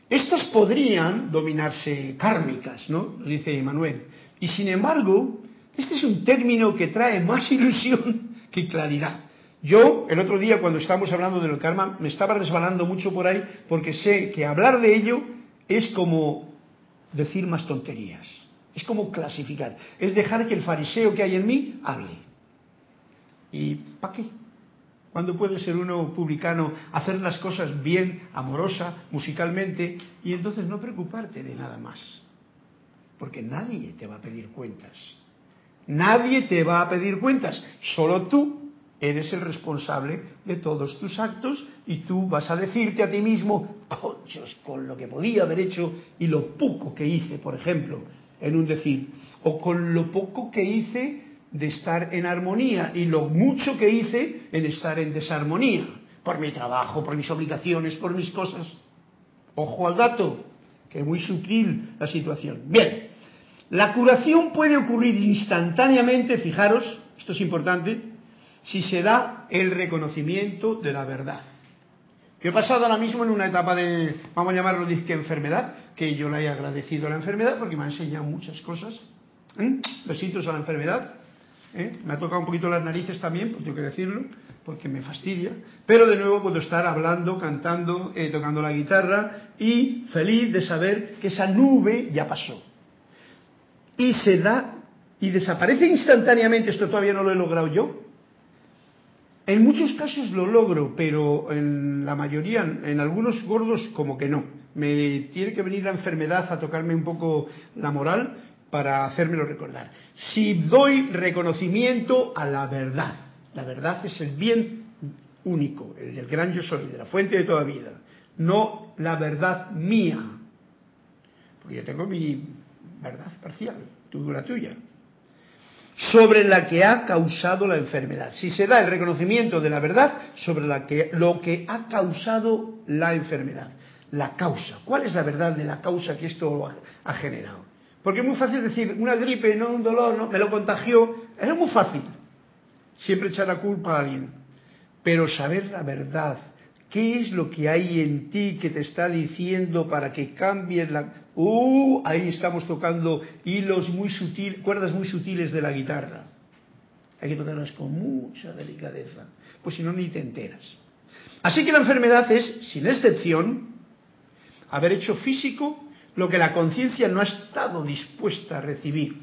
Estas podrían dominarse kármicas, ¿no? Dice Manuel. Y sin embargo, este es un término que trae más [LAUGHS] ilusión que claridad. Yo, el otro día, cuando estábamos hablando del karma, me estaba resbalando mucho por ahí porque sé que hablar de ello es como decir más tonterías. Es como clasificar. Es dejar que el fariseo que hay en mí hable. ¿Y para qué? ¿Cuándo puede ser uno publicano hacer las cosas bien, amorosa, musicalmente, y entonces no preocuparte de nada más? Porque nadie te va a pedir cuentas. Nadie te va a pedir cuentas. Solo tú Eres el responsable de todos tus actos y tú vas a decirte a ti mismo, conchos, con lo que podía haber hecho y lo poco que hice, por ejemplo, en un decir, o con lo poco que hice de estar en armonía y lo mucho que hice en estar en desarmonía, por mi trabajo, por mis obligaciones, por mis cosas. Ojo al dato, que es muy sutil la situación. Bien, la curación puede ocurrir instantáneamente, fijaros, esto es importante, si se da el reconocimiento de la verdad. Yo he pasado ahora mismo en una etapa de, vamos a llamarlo disque enfermedad, que yo le he agradecido a la enfermedad porque me ha enseñado muchas cosas. ¿eh? Besitos a la enfermedad. ¿eh? Me ha tocado un poquito las narices también, pues tengo que decirlo, porque me fastidia. Pero de nuevo puedo estar hablando, cantando, eh, tocando la guitarra y feliz de saber que esa nube ya pasó. y se da y desaparece instantáneamente, esto todavía no lo he logrado yo. En muchos casos lo logro, pero en la mayoría, en algunos gordos como que no. Me tiene que venir la enfermedad a tocarme un poco la moral para hacérmelo recordar. Si doy reconocimiento a la verdad, la verdad es el bien único, el del gran yo soy, de la fuente de toda vida, no la verdad mía, porque yo tengo mi verdad parcial, tú la tuya, sobre la que ha causado la enfermedad. Si se da el reconocimiento de la verdad sobre la que, lo que ha causado la enfermedad, la causa. ¿Cuál es la verdad de la causa que esto ha, generado? Porque es muy fácil decir, una gripe, no un dolor, no, me lo contagió. Es muy fácil. Siempre echar la culpa a alguien. Pero saber la verdad, ¿qué es lo que hay en ti que te está diciendo para que cambies la... Uh, ahí estamos tocando hilos muy sutiles, cuerdas muy sutiles de la guitarra. Hay que tocarlas con mucha delicadeza, pues si no ni te enteras. Así que la enfermedad es, sin excepción, haber hecho físico lo que la conciencia no ha estado dispuesta a recibir.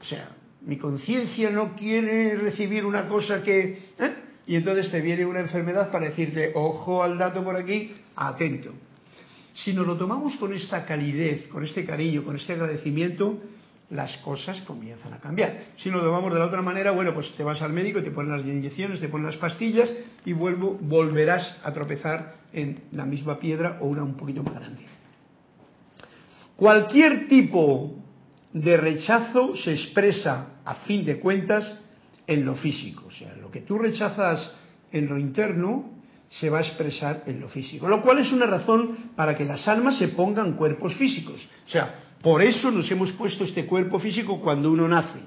O sea, mi conciencia no quiere recibir una cosa que... ¿eh? y entonces te viene una enfermedad para decirte, ojo al dato por aquí, atento. Si nos lo tomamos con esta calidez, con este cariño, con este agradecimiento, las cosas comienzan a cambiar. Si nos lo tomamos de la otra manera, bueno, pues te vas al médico, te ponen las inyecciones, te ponen las pastillas y vuelvo, volverás a tropezar en la misma piedra o una un poquito más grande. Cualquier tipo de rechazo se expresa, a fin de cuentas, en lo físico. O sea, lo que tú rechazas en lo interno se va a expresar en lo físico. Lo cual es una razón para que las almas se pongan cuerpos físicos. O sea, por eso nos hemos puesto este cuerpo físico cuando uno nace.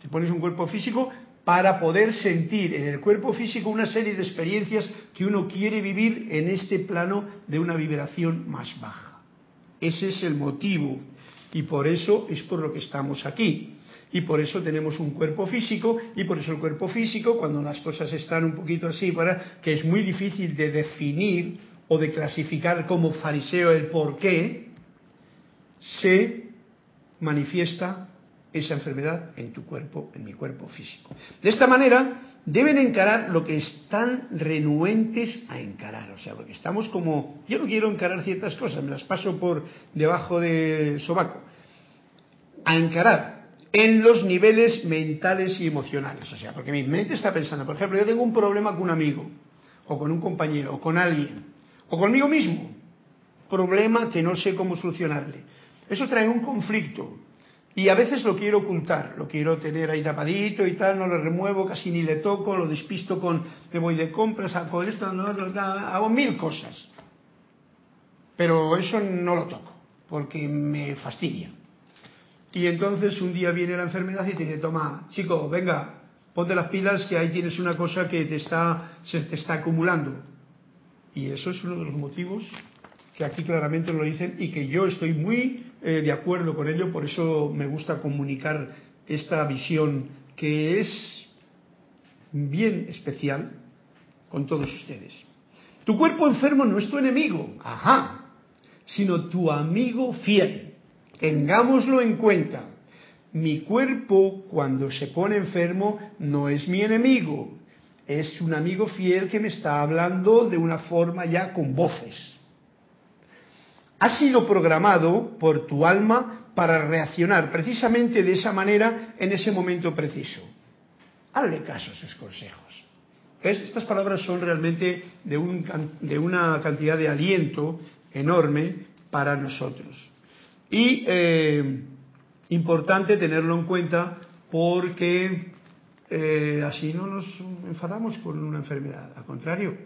Te pones un cuerpo físico para poder sentir en el cuerpo físico una serie de experiencias que uno quiere vivir en este plano de una vibración más baja. Ese es el motivo y por eso es por lo que estamos aquí y por eso tenemos un cuerpo físico y por eso el cuerpo físico cuando las cosas están un poquito así para que es muy difícil de definir o de clasificar como fariseo el por qué se manifiesta esa enfermedad en tu cuerpo, en mi cuerpo físico. De esta manera deben encarar lo que están renuentes a encarar, o sea, porque estamos como, yo no quiero encarar ciertas cosas, me las paso por debajo de sobaco, a encarar en los niveles mentales y emocionales. O sea, porque mi mente está pensando, por ejemplo, yo tengo un problema con un amigo, o con un compañero, o con alguien, o conmigo mismo. Problema que no sé cómo solucionarle. Eso trae un conflicto. Y a veces lo quiero ocultar, lo quiero tener ahí tapadito y tal, no lo remuevo, casi ni le toco, lo despisto con, me voy de compras, hago esto, no, hago mil cosas. Pero eso no lo toco, porque me fastidia. Y entonces un día viene la enfermedad y te dice, toma, chico, venga, ponte las pilas que ahí tienes una cosa que te está, se te está acumulando. Y eso es uno de los motivos que aquí claramente lo dicen y que yo estoy muy eh, de acuerdo con ello, por eso me gusta comunicar esta visión que es bien especial con todos ustedes. Tu cuerpo enfermo no es tu enemigo, ajá, sino tu amigo fiel. Tengámoslo en cuenta. Mi cuerpo, cuando se pone enfermo, no es mi enemigo. Es un amigo fiel que me está hablando de una forma ya con voces. Ha sido programado por tu alma para reaccionar precisamente de esa manera en ese momento preciso. Hazle caso a sus consejos. Estas palabras son realmente de, de una cantidad de aliento enorme para nosotros. Y eh, importante tenerlo en cuenta porque eh, así no nos enfadamos con una enfermedad. Al contrario,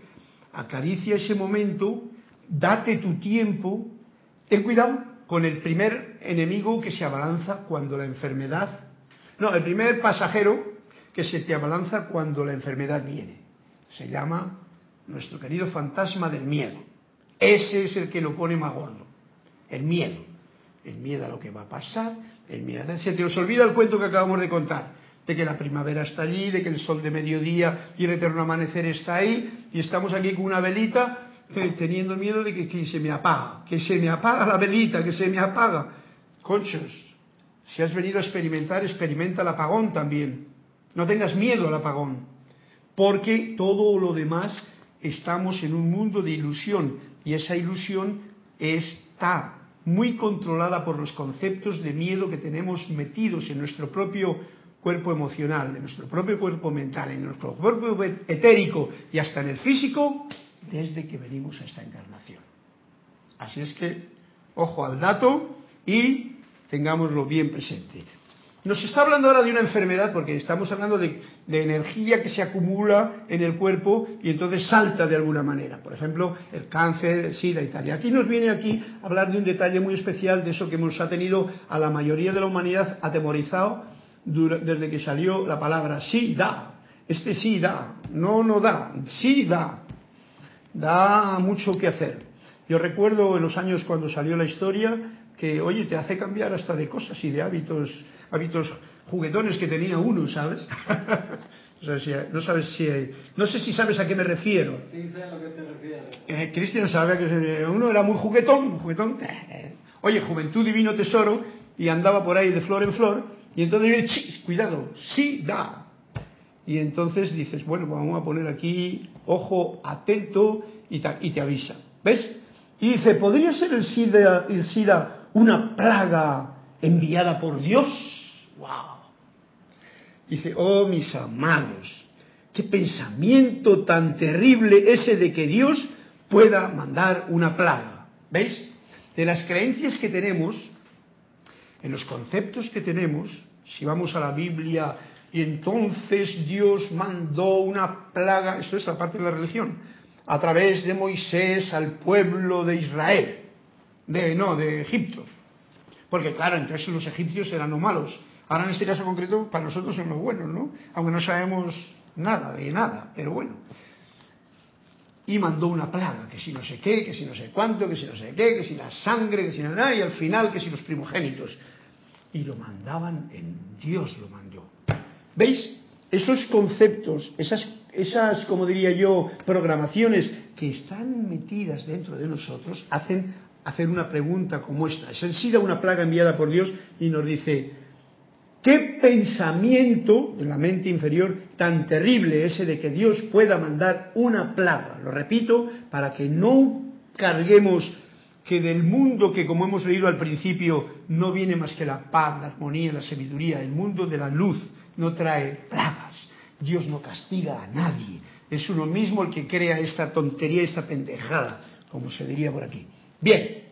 acaricia ese momento, date tu tiempo, ten cuidado con el primer enemigo que se abalanza cuando la enfermedad, no, el primer pasajero que se te abalanza cuando la enfermedad viene. Se llama nuestro querido fantasma del miedo. Ese es el que lo pone más gordo, el miedo el miedo a lo que va a pasar, el miedo a... Se te os olvida el cuento que acabamos de contar, de que la primavera está allí, de que el sol de mediodía y el eterno amanecer está ahí, y estamos aquí con una velita teniendo miedo de que, se me apaga, que se me apaga la velita, que se me apaga. conchos, si has venido a experimentar, experimenta el apagón también. No tengas miedo al apagón, porque todo lo demás estamos en un mundo de ilusión y esa ilusión está muy controlada por los conceptos de miedo que tenemos metidos en nuestro propio cuerpo emocional, en nuestro propio cuerpo mental, en nuestro cuerpo etérico y hasta en el físico desde que venimos a esta encarnación. Así es que, ojo al dato y tengámoslo bien presente. Nos está hablando ahora de una enfermedad porque estamos hablando de, energía que se acumula en el cuerpo y entonces salta de alguna manera. Por ejemplo, el cáncer, el SIDA y tal. Aquí nos viene aquí a hablar de un detalle muy especial de eso que hemos ha tenido a la mayoría de la humanidad atemorizado desde que salió la palabra sí da. Este sí da, no no da, sí da. Da mucho que hacer. Yo recuerdo en los años cuando salió la historia que, oye, te hace cambiar hasta de cosas y de hábitos hábitos juguetones que tenía uno, ¿sabes? [LAUGHS] no sabes si no sé si sabes a qué me refiero. Sí, sé a lo que te refieres. Eh, Cristian sabe que uno era muy juguetón, juguetón. Oye, juventud divino tesoro y andaba por ahí de flor en flor y entonces dice, cuidado, sí da. Y entonces dices, bueno, pues vamos a poner aquí ojo atento y, y te avisa. ¿Ves? Y dice, ¿podría ser el SIDA, el SIDA una plaga enviada por Dios? ¡Wow! Dice, oh mis amados, qué pensamiento tan terrible ese de que Dios pueda mandar una plaga. ¿Veis? De las creencias que tenemos, en los conceptos que tenemos, si vamos a la Biblia y entonces Dios mandó una plaga, esto es la parte de la religión, a través de Moisés al pueblo de Israel, de no, de Egipto. Porque claro, entonces los egipcios eran los malos, Ahora en este caso concreto, para nosotros son los buenos, ¿no? Aunque no sabemos nada de nada, pero bueno. Y mandó una plaga, que si no sé qué, que si no sé cuánto, que si no sé qué, que si la sangre, que si nada, y al final que si los primogénitos. Y lo mandaban en Dios lo mandó. ¿Veis? Esos conceptos, esas, esas, como diría yo, programaciones que están metidas dentro de nosotros, hacen hacer una pregunta como esta. Es en sí una plaga enviada por Dios y nos dice, ¿Qué pensamiento en la mente inferior tan terrible ese de que Dios pueda mandar una plaga? Lo repito, para que no carguemos que del mundo que, como hemos leído al principio, no viene más que la paz, la armonía, la sabiduría, el mundo de la luz no trae plagas. Dios no castiga a nadie. Es uno mismo el que crea esta tontería, esta pendejada, como se diría por aquí. Bien,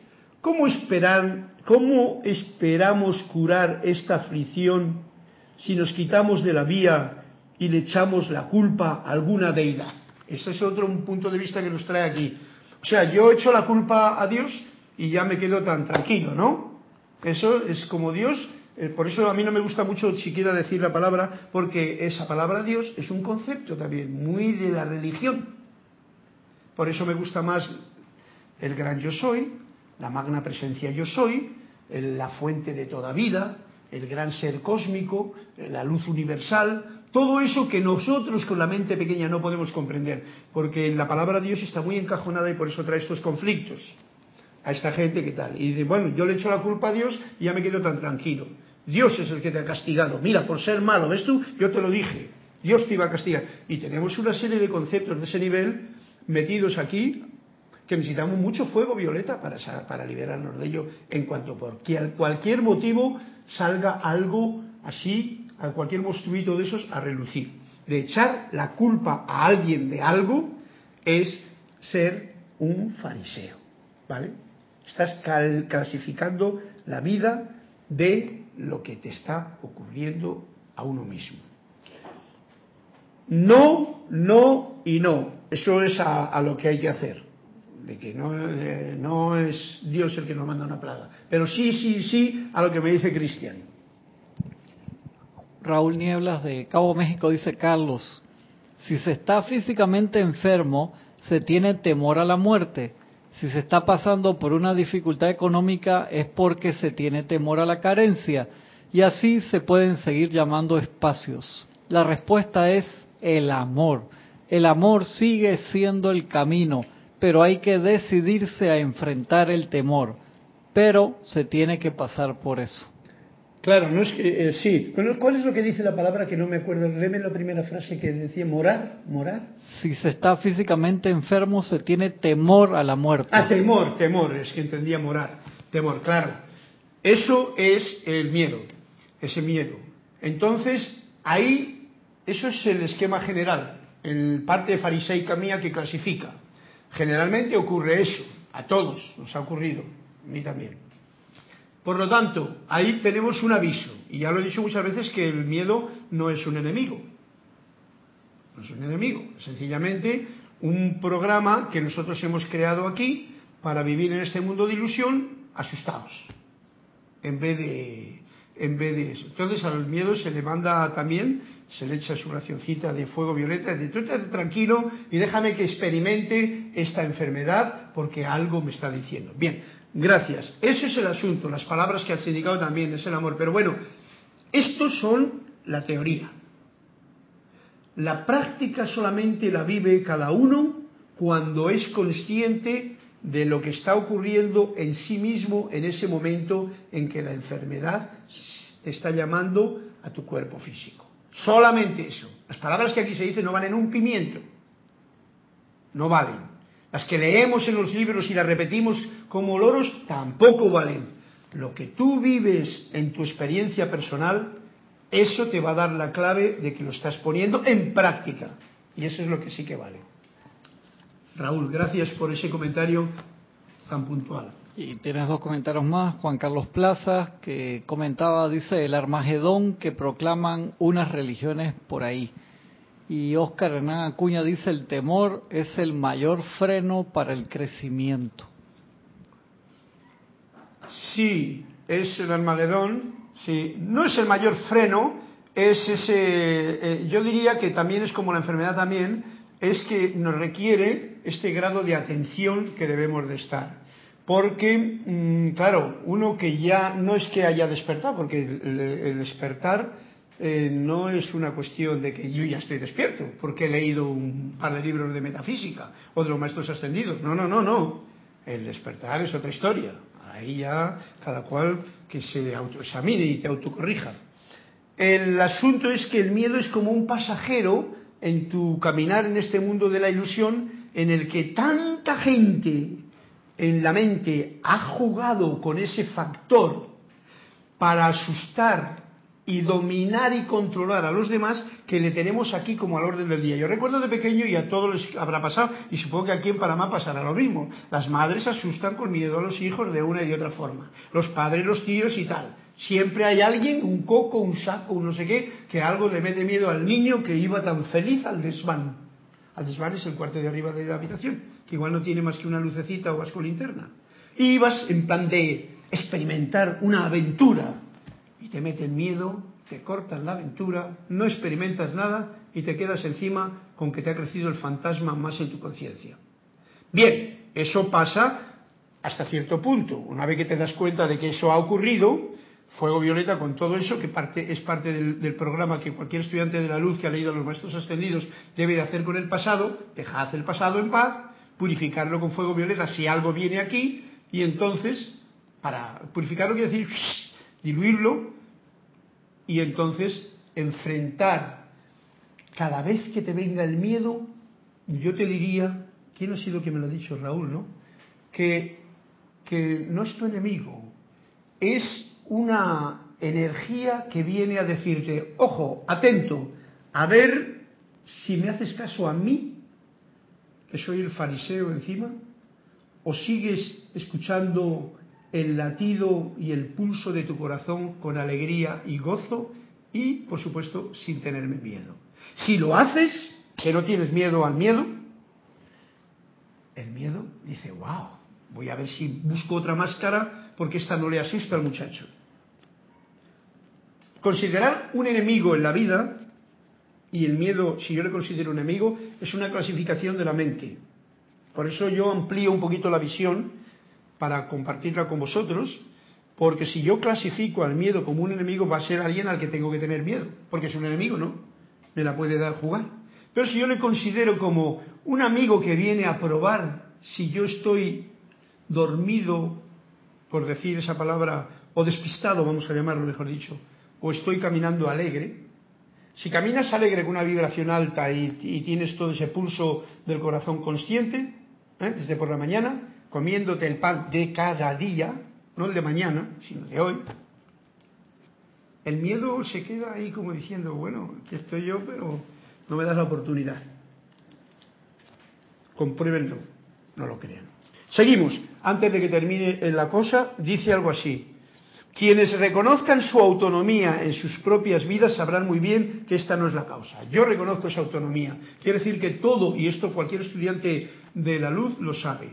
¿cómo esperar ¿Cómo esperamos curar esta aflicción si nos quitamos de la vía y le echamos la culpa a alguna deidad? Ese es otro punto de vista que nos trae aquí. O sea, yo echo la culpa a Dios y ya me quedo tan tranquilo, ¿no? Eso es como Dios, eh, por eso a mí no me gusta mucho siquiera decir la palabra, porque esa palabra Dios es un concepto también muy de la religión. Por eso me gusta más el gran yo soy, la magna presencia yo soy, la fuente de toda vida, el gran ser cósmico, la luz universal, todo eso que nosotros con la mente pequeña no podemos comprender, porque la palabra Dios está muy encajonada y por eso trae estos conflictos a esta gente que tal. Y de, bueno, yo le echo la culpa a Dios y ya me quedo tan tranquilo. Dios es el que te ha castigado. Mira, por ser malo, ¿ves tú? Yo te lo dije. Dios te iba a castigar. Y tenemos una serie de conceptos de ese nivel metidos aquí que necesitamos mucho fuego violeta para, para liberarnos de ello en cuanto por cualquier motivo salga algo así, a cualquier monstruito de esos a relucir. De echar la culpa a alguien de algo es ser un fariseo, ¿vale? Estás clasificando la vida de lo que te está ocurriendo a uno mismo. No, no y no. Eso es a lo que hay que hacer de que no, eh, no es Dios el que nos manda una plaga. Pero sí, sí, sí a lo que me dice Cristian. Raúl Nieblas de Cabo México dice Carlos, si se está físicamente enfermo, se tiene temor a la muerte. Si se está pasando por una dificultad económica es porque se tiene temor a la carencia. Y así se pueden seguir llamando espacios. La respuesta es el amor. El amor sigue siendo el camino pero hay que decidirse a enfrentar el temor. pero se tiene que pasar por eso. Claro, no es que, eh, sí. ¿Cuál es lo que dice la palabra que no me acuerdo? Léeme la primera frase que decía, morar, morar. Si se está físicamente enfermo, se tiene temor a la muerte. Ah, temor, temor, es que entendía morar. Temor, claro. Eso es el miedo, ese miedo. Entonces, ahí, eso es el esquema general, en parte fariseica mía que clasifica. Generalmente ocurre eso, a todos nos ha ocurrido, a mí también. Por lo tanto, ahí tenemos un aviso. Y ya lo he dicho muchas veces que el miedo no es un enemigo. No es un enemigo. Sencillamente un programa que nosotros hemos creado aquí para vivir en este mundo de ilusión asustados. En vez de, en vez de eso. Entonces al miedo se le manda también, se le echa su racioncita de fuego violeta, de tú tranquilo y déjame que experimente esta enfermedad porque algo me está diciendo. Bien, Gracias. Ese es el asunto. Las palabras que has indicado también es el amor. Pero bueno, estos son la teoría. La práctica solamente la vive cada uno cuando es consciente de lo que está ocurriendo en sí mismo en ese momento en que la enfermedad te está llamando a tu cuerpo físico. Solamente eso. Las palabras que aquí se dicen no valen un pimiento. No valen. Las que leemos en los libros y las repetimos como loros tampoco valen. Lo que tú vives en tu experiencia personal, eso te va a dar la clave de que lo estás poniendo en práctica. Y eso es lo que sí que vale. Raúl, gracias por ese comentario tan puntual. Y tienes dos comentarios más. Juan Carlos Plaza, que comentaba, dice, el Armagedón que proclaman unas religiones por ahí. Y Oscar Hernán Acuña dice, el temor es el mayor freno para el crecimiento. Sí, es el Armagedón, sí. No es el mayor freno, es ese, eh, yo diría que también es como la enfermedad también, es que nos requiere este grado de atención que debemos de estar. Porque, mm, claro, uno que ya no es que haya despertado, porque el despertar eh, no es una cuestión de que yo ya estoy despierto, porque he leído un par de libros de metafísica o de los maestros ascendidos. No, no, no, no. El despertar es otra historia. Ahí ya cada cual que se autoexamine y te autocorrija. El asunto es que el miedo es como un pasajero en tu caminar en este mundo de la ilusión en el que tanta gente en la mente ha jugado con ese factor para asustar y dominar y controlar a los demás que le tenemos aquí como al orden del día. Yo recuerdo de pequeño y a todos les habrá pasado, y supongo que aquí en Panamá pasará lo mismo. Las madres asustan con miedo a los hijos de una y de otra forma. Los padres, los tíos y tal. Siempre hay alguien, un coco, un saco, un no sé qué, que algo le mete miedo al niño que iba tan feliz al desván. Al desván es el cuarto de arriba de la habitación, que igual no tiene más que una lucecita o vas con linterna. Y ibas en plan de experimentar una aventura y te meten miedo, te cortas la aventura, no experimentas nada y te quedas encima con que te ha crecido el fantasma más en tu conciencia. Bien, eso pasa hasta cierto punto. Una vez que te das cuenta de que eso ha ocurrido, Fuego Violeta con todo eso, que parte, es parte del, programa que cualquier estudiante de la luz que ha leído a los maestros ascendidos debe de hacer con el pasado, dejad el pasado en paz, purificarlo con fuego violeta si algo viene aquí, y entonces, para purificarlo quiere decir diluirlo y entonces enfrentar cada vez que te venga el miedo, yo te diría, ¿quién ha sido que me lo ha dicho Raúl, no? Que, que no es tu enemigo, es una energía que viene a decirte, ojo, atento, a ver si me haces caso a mí, que soy el fariseo encima, o sigues escuchando el latido y el pulso de tu corazón con alegría y gozo y, por supuesto, sin tenerme miedo. Si lo haces, que no tienes miedo al miedo, el miedo dice, wow, voy a ver si busco otra máscara porque esta no le asusta al muchacho. Considerar un enemigo en la vida y el miedo, si yo le considero un enemigo, es una clasificación de la mente. Por eso yo amplío un poquito la visión para compartirla con vosotros, porque si yo clasifico al miedo como un enemigo, va a ser alguien al que tengo que tener miedo, porque es un enemigo, ¿no? Me la puede dar jugar. Pero si yo le considero como un amigo que viene a probar si yo estoy dormido por decir esa palabra, o despistado, vamos a llamarlo mejor dicho, o estoy caminando alegre, si caminas alegre con una vibración alta y, tienes todo ese pulso del corazón consciente, ¿eh? desde por la mañana, comiéndote el pan de cada día, no el de mañana, sino de hoy, el miedo se queda ahí como diciendo, bueno, aquí estoy yo, pero no me das la oportunidad. Compruébenlo, no lo crean. Seguimos. Antes de que termine la cosa, dice algo así. Quienes reconozcan su autonomía en sus propias vidas sabrán muy bien que esta no es la causa. Yo reconozco esa autonomía. Quiere decir que todo, y esto cualquier estudiante de la luz lo sabe,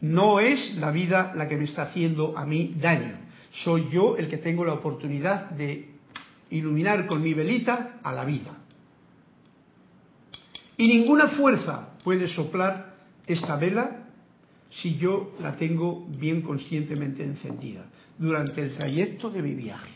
no es la vida la que me está haciendo a mí daño. Soy yo el que tengo la oportunidad de iluminar con mi velita a la vida. Y ninguna fuerza puede soplar esta vela si yo la tengo bien conscientemente encendida durante el trayecto de mi viaje.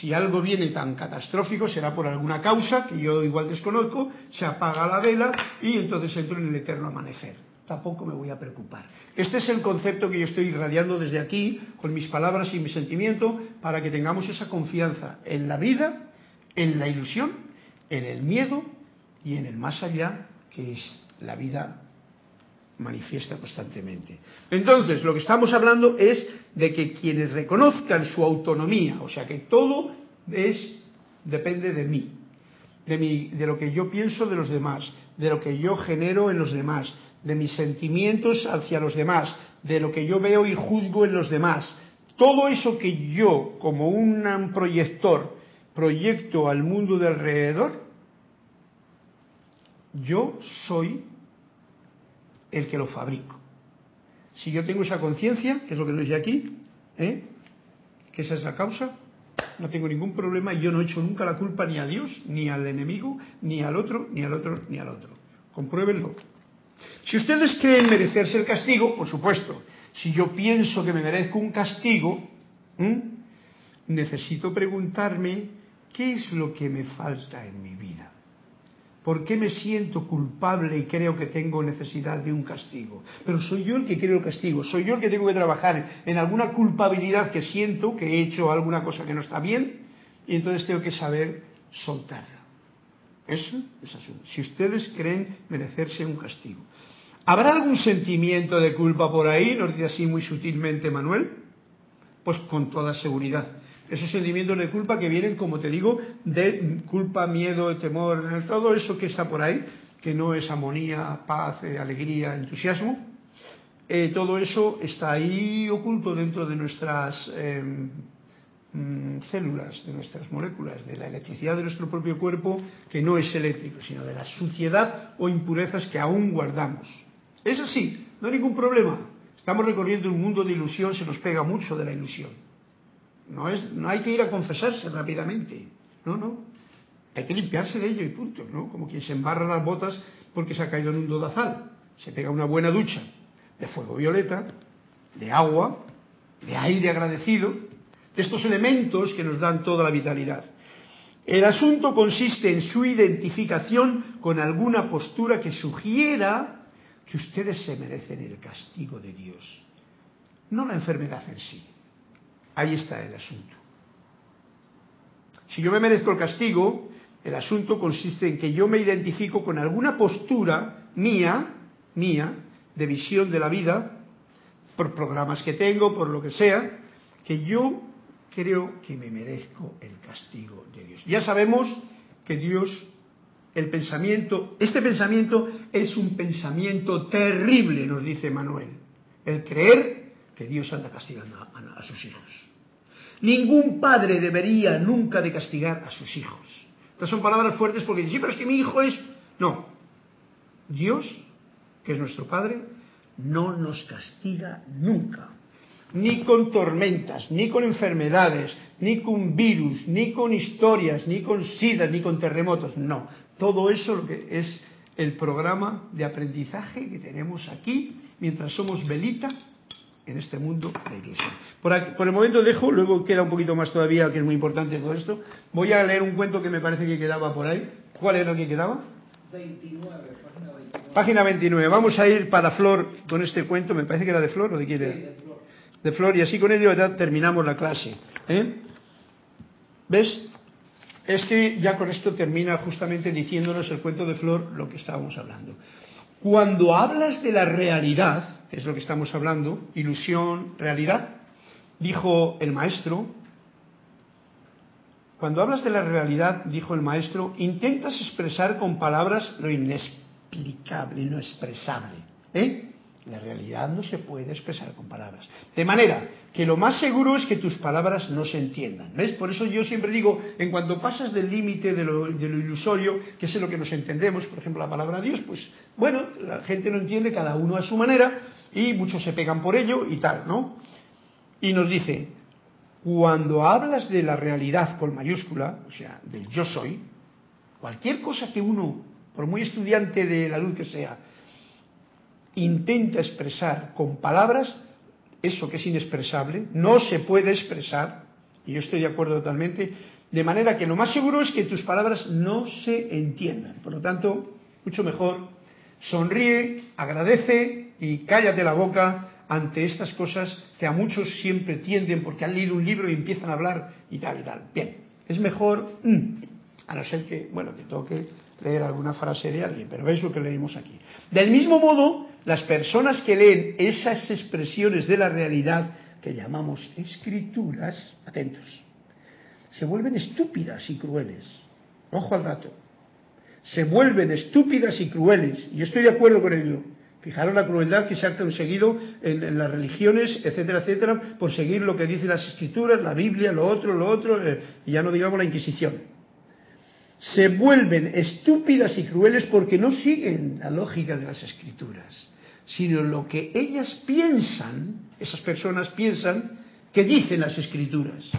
Si algo viene tan catastrófico será por alguna causa que yo igual desconozco, se apaga la vela y entonces entro en el eterno amanecer. Tampoco me voy a preocupar. Este es el concepto que yo estoy irradiando desde aquí, con mis palabras y mi sentimiento, para que tengamos esa confianza en la vida, en la ilusión, en el miedo y en el más allá, que es la vida manifiesta constantemente. Entonces, lo que estamos hablando es de que quienes reconozcan su autonomía, o sea que todo es depende de mí, de, mi, de lo que yo pienso de los demás, de lo que yo genero en los demás, de mis sentimientos hacia los demás, de lo que yo veo y juzgo en los demás. Todo eso que yo, como un proyector, proyecto al mundo de alrededor, yo soy el que lo fabrico. Si yo tengo esa conciencia, que es lo que nos dice aquí, ¿eh? que esa es la causa, no tengo ningún problema y yo no he hecho nunca la culpa ni a Dios, ni al enemigo, ni al otro, ni al otro, ni al otro. Compruébenlo. Si ustedes creen merecerse el castigo, por supuesto, si yo pienso que me merezco un castigo, necesito preguntarme qué es lo que me falta en mi vida. ¿Por qué me siento culpable y creo que tengo necesidad de un castigo? Pero soy yo el que quiero el castigo, soy yo el que tengo que trabajar en alguna culpabilidad que siento, que he hecho alguna cosa que no está bien, y entonces tengo que saber soltarla. Eso es asunto. Si ustedes creen merecerse un castigo. ¿Habrá algún sentimiento de culpa por ahí? Nos dice así muy sutilmente Manuel. Pues con toda seguridad esos sentimientos de culpa que vienen, como te digo, de culpa, miedo, temor, todo eso que está por ahí, que no es armonía, paz, eh, alegría, entusiasmo, eh, todo eso está ahí oculto dentro de nuestras em, mm, células, de nuestras moléculas, de la electricidad de nuestro propio cuerpo, que no es eléctrico, sino de la suciedad o impurezas que aún guardamos. Es así, no hay ningún problema. Estamos recorriendo un mundo de ilusión, se nos pega mucho de la ilusión. No, hay que ir a confesarse rápidamente. No, no. Hay que limpiarse de ello y punto, ¿no? Como quien se embarra las botas porque se ha caído en un dodazal. Se pega una buena ducha de fuego violeta, de agua, de aire agradecido, de estos elementos que nos dan toda la vitalidad. El asunto consiste en su identificación con alguna postura que sugiera que ustedes se merecen el castigo de Dios, no la enfermedad en sí. Ahí está el asunto. Si yo me merezco el castigo, el asunto consiste en que yo me identifico con alguna postura mía, mía, de visión de la vida, por programas que tengo, por lo que sea, que yo creo que me merezco el castigo de Dios. Ya sabemos que Dios, el pensamiento, este pensamiento es un pensamiento terrible, nos dice Manuel. El creer que Dios anda castigando a, sus hijos. Ningún padre debería nunca de castigar a sus hijos. Estas son palabras fuertes porque dicen, sí, pero es que mi hijo es... No. Dios, que es nuestro Padre, no nos castiga nunca. Ni con tormentas, ni con enfermedades, ni con virus, ni con historias, ni con sidas, ni con terremotos. No. Todo eso lo que es el programa de aprendizaje que tenemos aquí mientras somos velita en este mundo de ilusión. Por, por, el momento dejo, luego queda un poquito más todavía, que es muy importante todo esto. Voy a leer un cuento que me parece que quedaba por ahí. ¿Cuál era el que quedaba? 29, página 29. Página 29. Vamos a ir para Flor con este cuento. Me parece que era de Flor o de quién era. Sí, de Flor. de Flor y así con ello ya terminamos la clase. ¿eh? ¿Ves? Es que ya con esto termina justamente diciéndonos el cuento de Flor lo que estábamos hablando. Cuando hablas de la realidad, que es lo que estamos hablando, ilusión, realidad, dijo el maestro, cuando hablas de la realidad, dijo el maestro, intentas expresar con palabras lo inexplicable, lo expresable. ¿eh? La realidad no se puede expresar con palabras. De manera que lo más seguro es que tus palabras no se entiendan. ¿Ves? Por eso yo siempre digo, en cuanto pasas del límite de lo, ilusorio, que es lo que nos entendemos, por ejemplo, la palabra Dios, pues bueno, la gente lo entiende cada uno a su manera y muchos se pegan por ello y tal, ¿no? Y nos dice, cuando hablas de la realidad con mayúscula, o sea, del yo soy, cualquier cosa que uno, por muy estudiante de la luz que sea, intenta expresar con palabras eso que es inexpresable, no se puede expresar, y yo estoy de acuerdo totalmente, de manera que lo más seguro es que tus palabras no se entiendan. Por lo tanto, mucho mejor, sonríe, agradece y cállate la boca ante estas cosas que a muchos siempre tienden porque han leído un libro y empiezan a hablar y tal y tal. Bien, es mejor, mm, a no ser que, bueno, te toque leer alguna frase de alguien, pero veis lo que leímos aquí. Del mismo modo, las personas que leen esas expresiones de la realidad que llamamos escrituras, atentos, se vuelven estúpidas y crueles. Ojo al dato. Se vuelven estúpidas y crueles. Y yo estoy de acuerdo con ello. Fijaros la crueldad que se ha conseguido en, las religiones, etcétera, etcétera, por seguir lo que dicen las escrituras, la Biblia, lo otro, lo otro, eh, y ya no digamos la Inquisición. Se vuelven estúpidas y crueles porque no siguen la lógica de las escrituras sino lo que ellas piensan, esas personas piensan, que dicen las escrituras.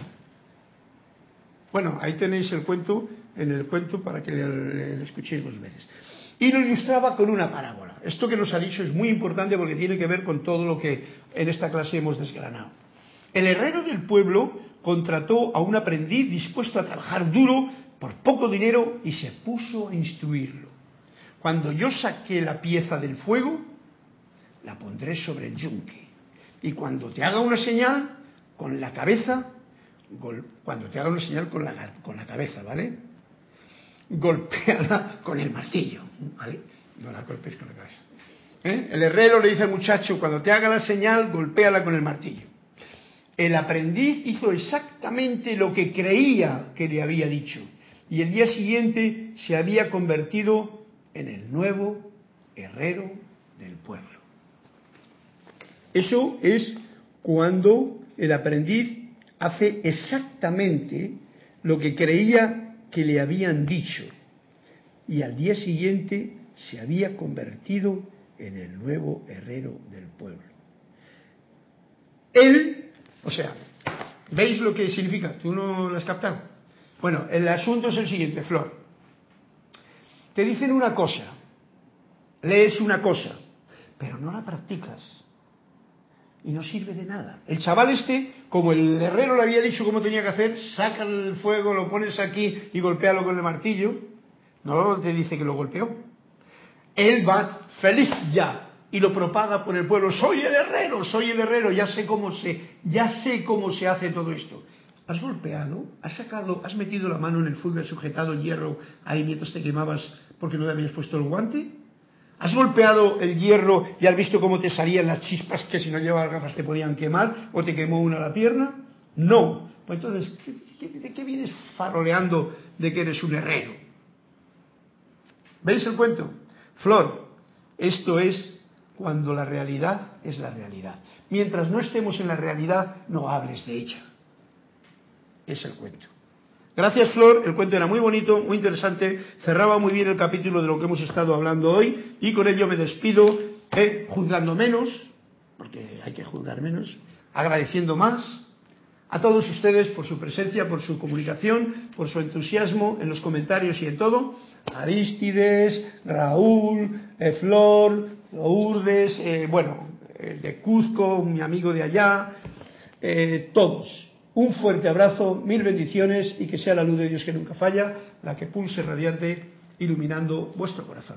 Bueno, ahí tenéis el cuento, en el cuento para que le, escuchéis dos veces. Y lo ilustraba con una parábola. Esto que nos ha dicho es muy importante porque tiene que ver con todo lo que en esta clase hemos desgranado. El herrero del pueblo contrató a un aprendiz dispuesto a trabajar duro por poco dinero y se puso a instruirlo. Cuando yo saqué la pieza del fuego, la pondré sobre el yunque. Y cuando te haga una señal con la cabeza, cuando te haga una señal con la, con la cabeza, ¿vale? Golpéala con el martillo, ¿vale? No la golpes con la cabeza. ¿Eh? El herrero le dice al muchacho, cuando te haga la señal, golpéala con el martillo. El aprendiz hizo exactamente lo que creía que le había dicho y el día siguiente se había convertido en el nuevo herrero del pueblo. Eso es cuando el aprendiz hace exactamente lo que creía que le habían dicho y al día siguiente se había convertido en el nuevo herrero del pueblo. Él, o sea, ¿veis lo que significa? ¿Tú no lo has captado? Bueno, el asunto es el siguiente, Flor. Te dicen una cosa, lees una cosa, pero no la practicas y no sirve de nada. El chaval este, como el herrero le había dicho cómo tenía que hacer, saca el fuego, lo pones aquí y golpealo con el martillo. No te dice que lo golpeó. Él va feliz ya y lo propaga por el pueblo. Soy el herrero, soy el herrero, ya sé cómo se, ya sé cómo se hace todo esto. ¿Has golpeado? ¿Has sacado, has metido la mano en el fuego, has sujetado el hierro ahí mientras te quemabas porque no le habías puesto el guante? ¿Has golpeado el hierro y has visto cómo te salían las chispas que si no llevabas gafas te podían quemar o te quemó una la pierna? No. Pues entonces, ¿de qué vienes faroleando de que eres un herrero? ¿Veis el cuento? Flor, esto es cuando la realidad es la realidad. Mientras no estemos en la realidad, no hables de ella. Es el cuento. Gracias, Flor. El cuento era muy bonito, muy interesante. Cerraba muy bien el capítulo de lo que hemos estado hablando hoy. Y con ello me despido, eh, juzgando menos, porque hay que juzgar menos, agradeciendo más a todos ustedes por su presencia, por su comunicación, por su entusiasmo en los comentarios y en todo. Aristides, Raúl, eh, Flor, Lourdes, eh, bueno, de Cuzco, mi amigo de allá, todos un fuerte abrazo, mil bendiciones y que sea la luz de Dios que nunca falla, la que pulse radiante, iluminando vuestro corazón.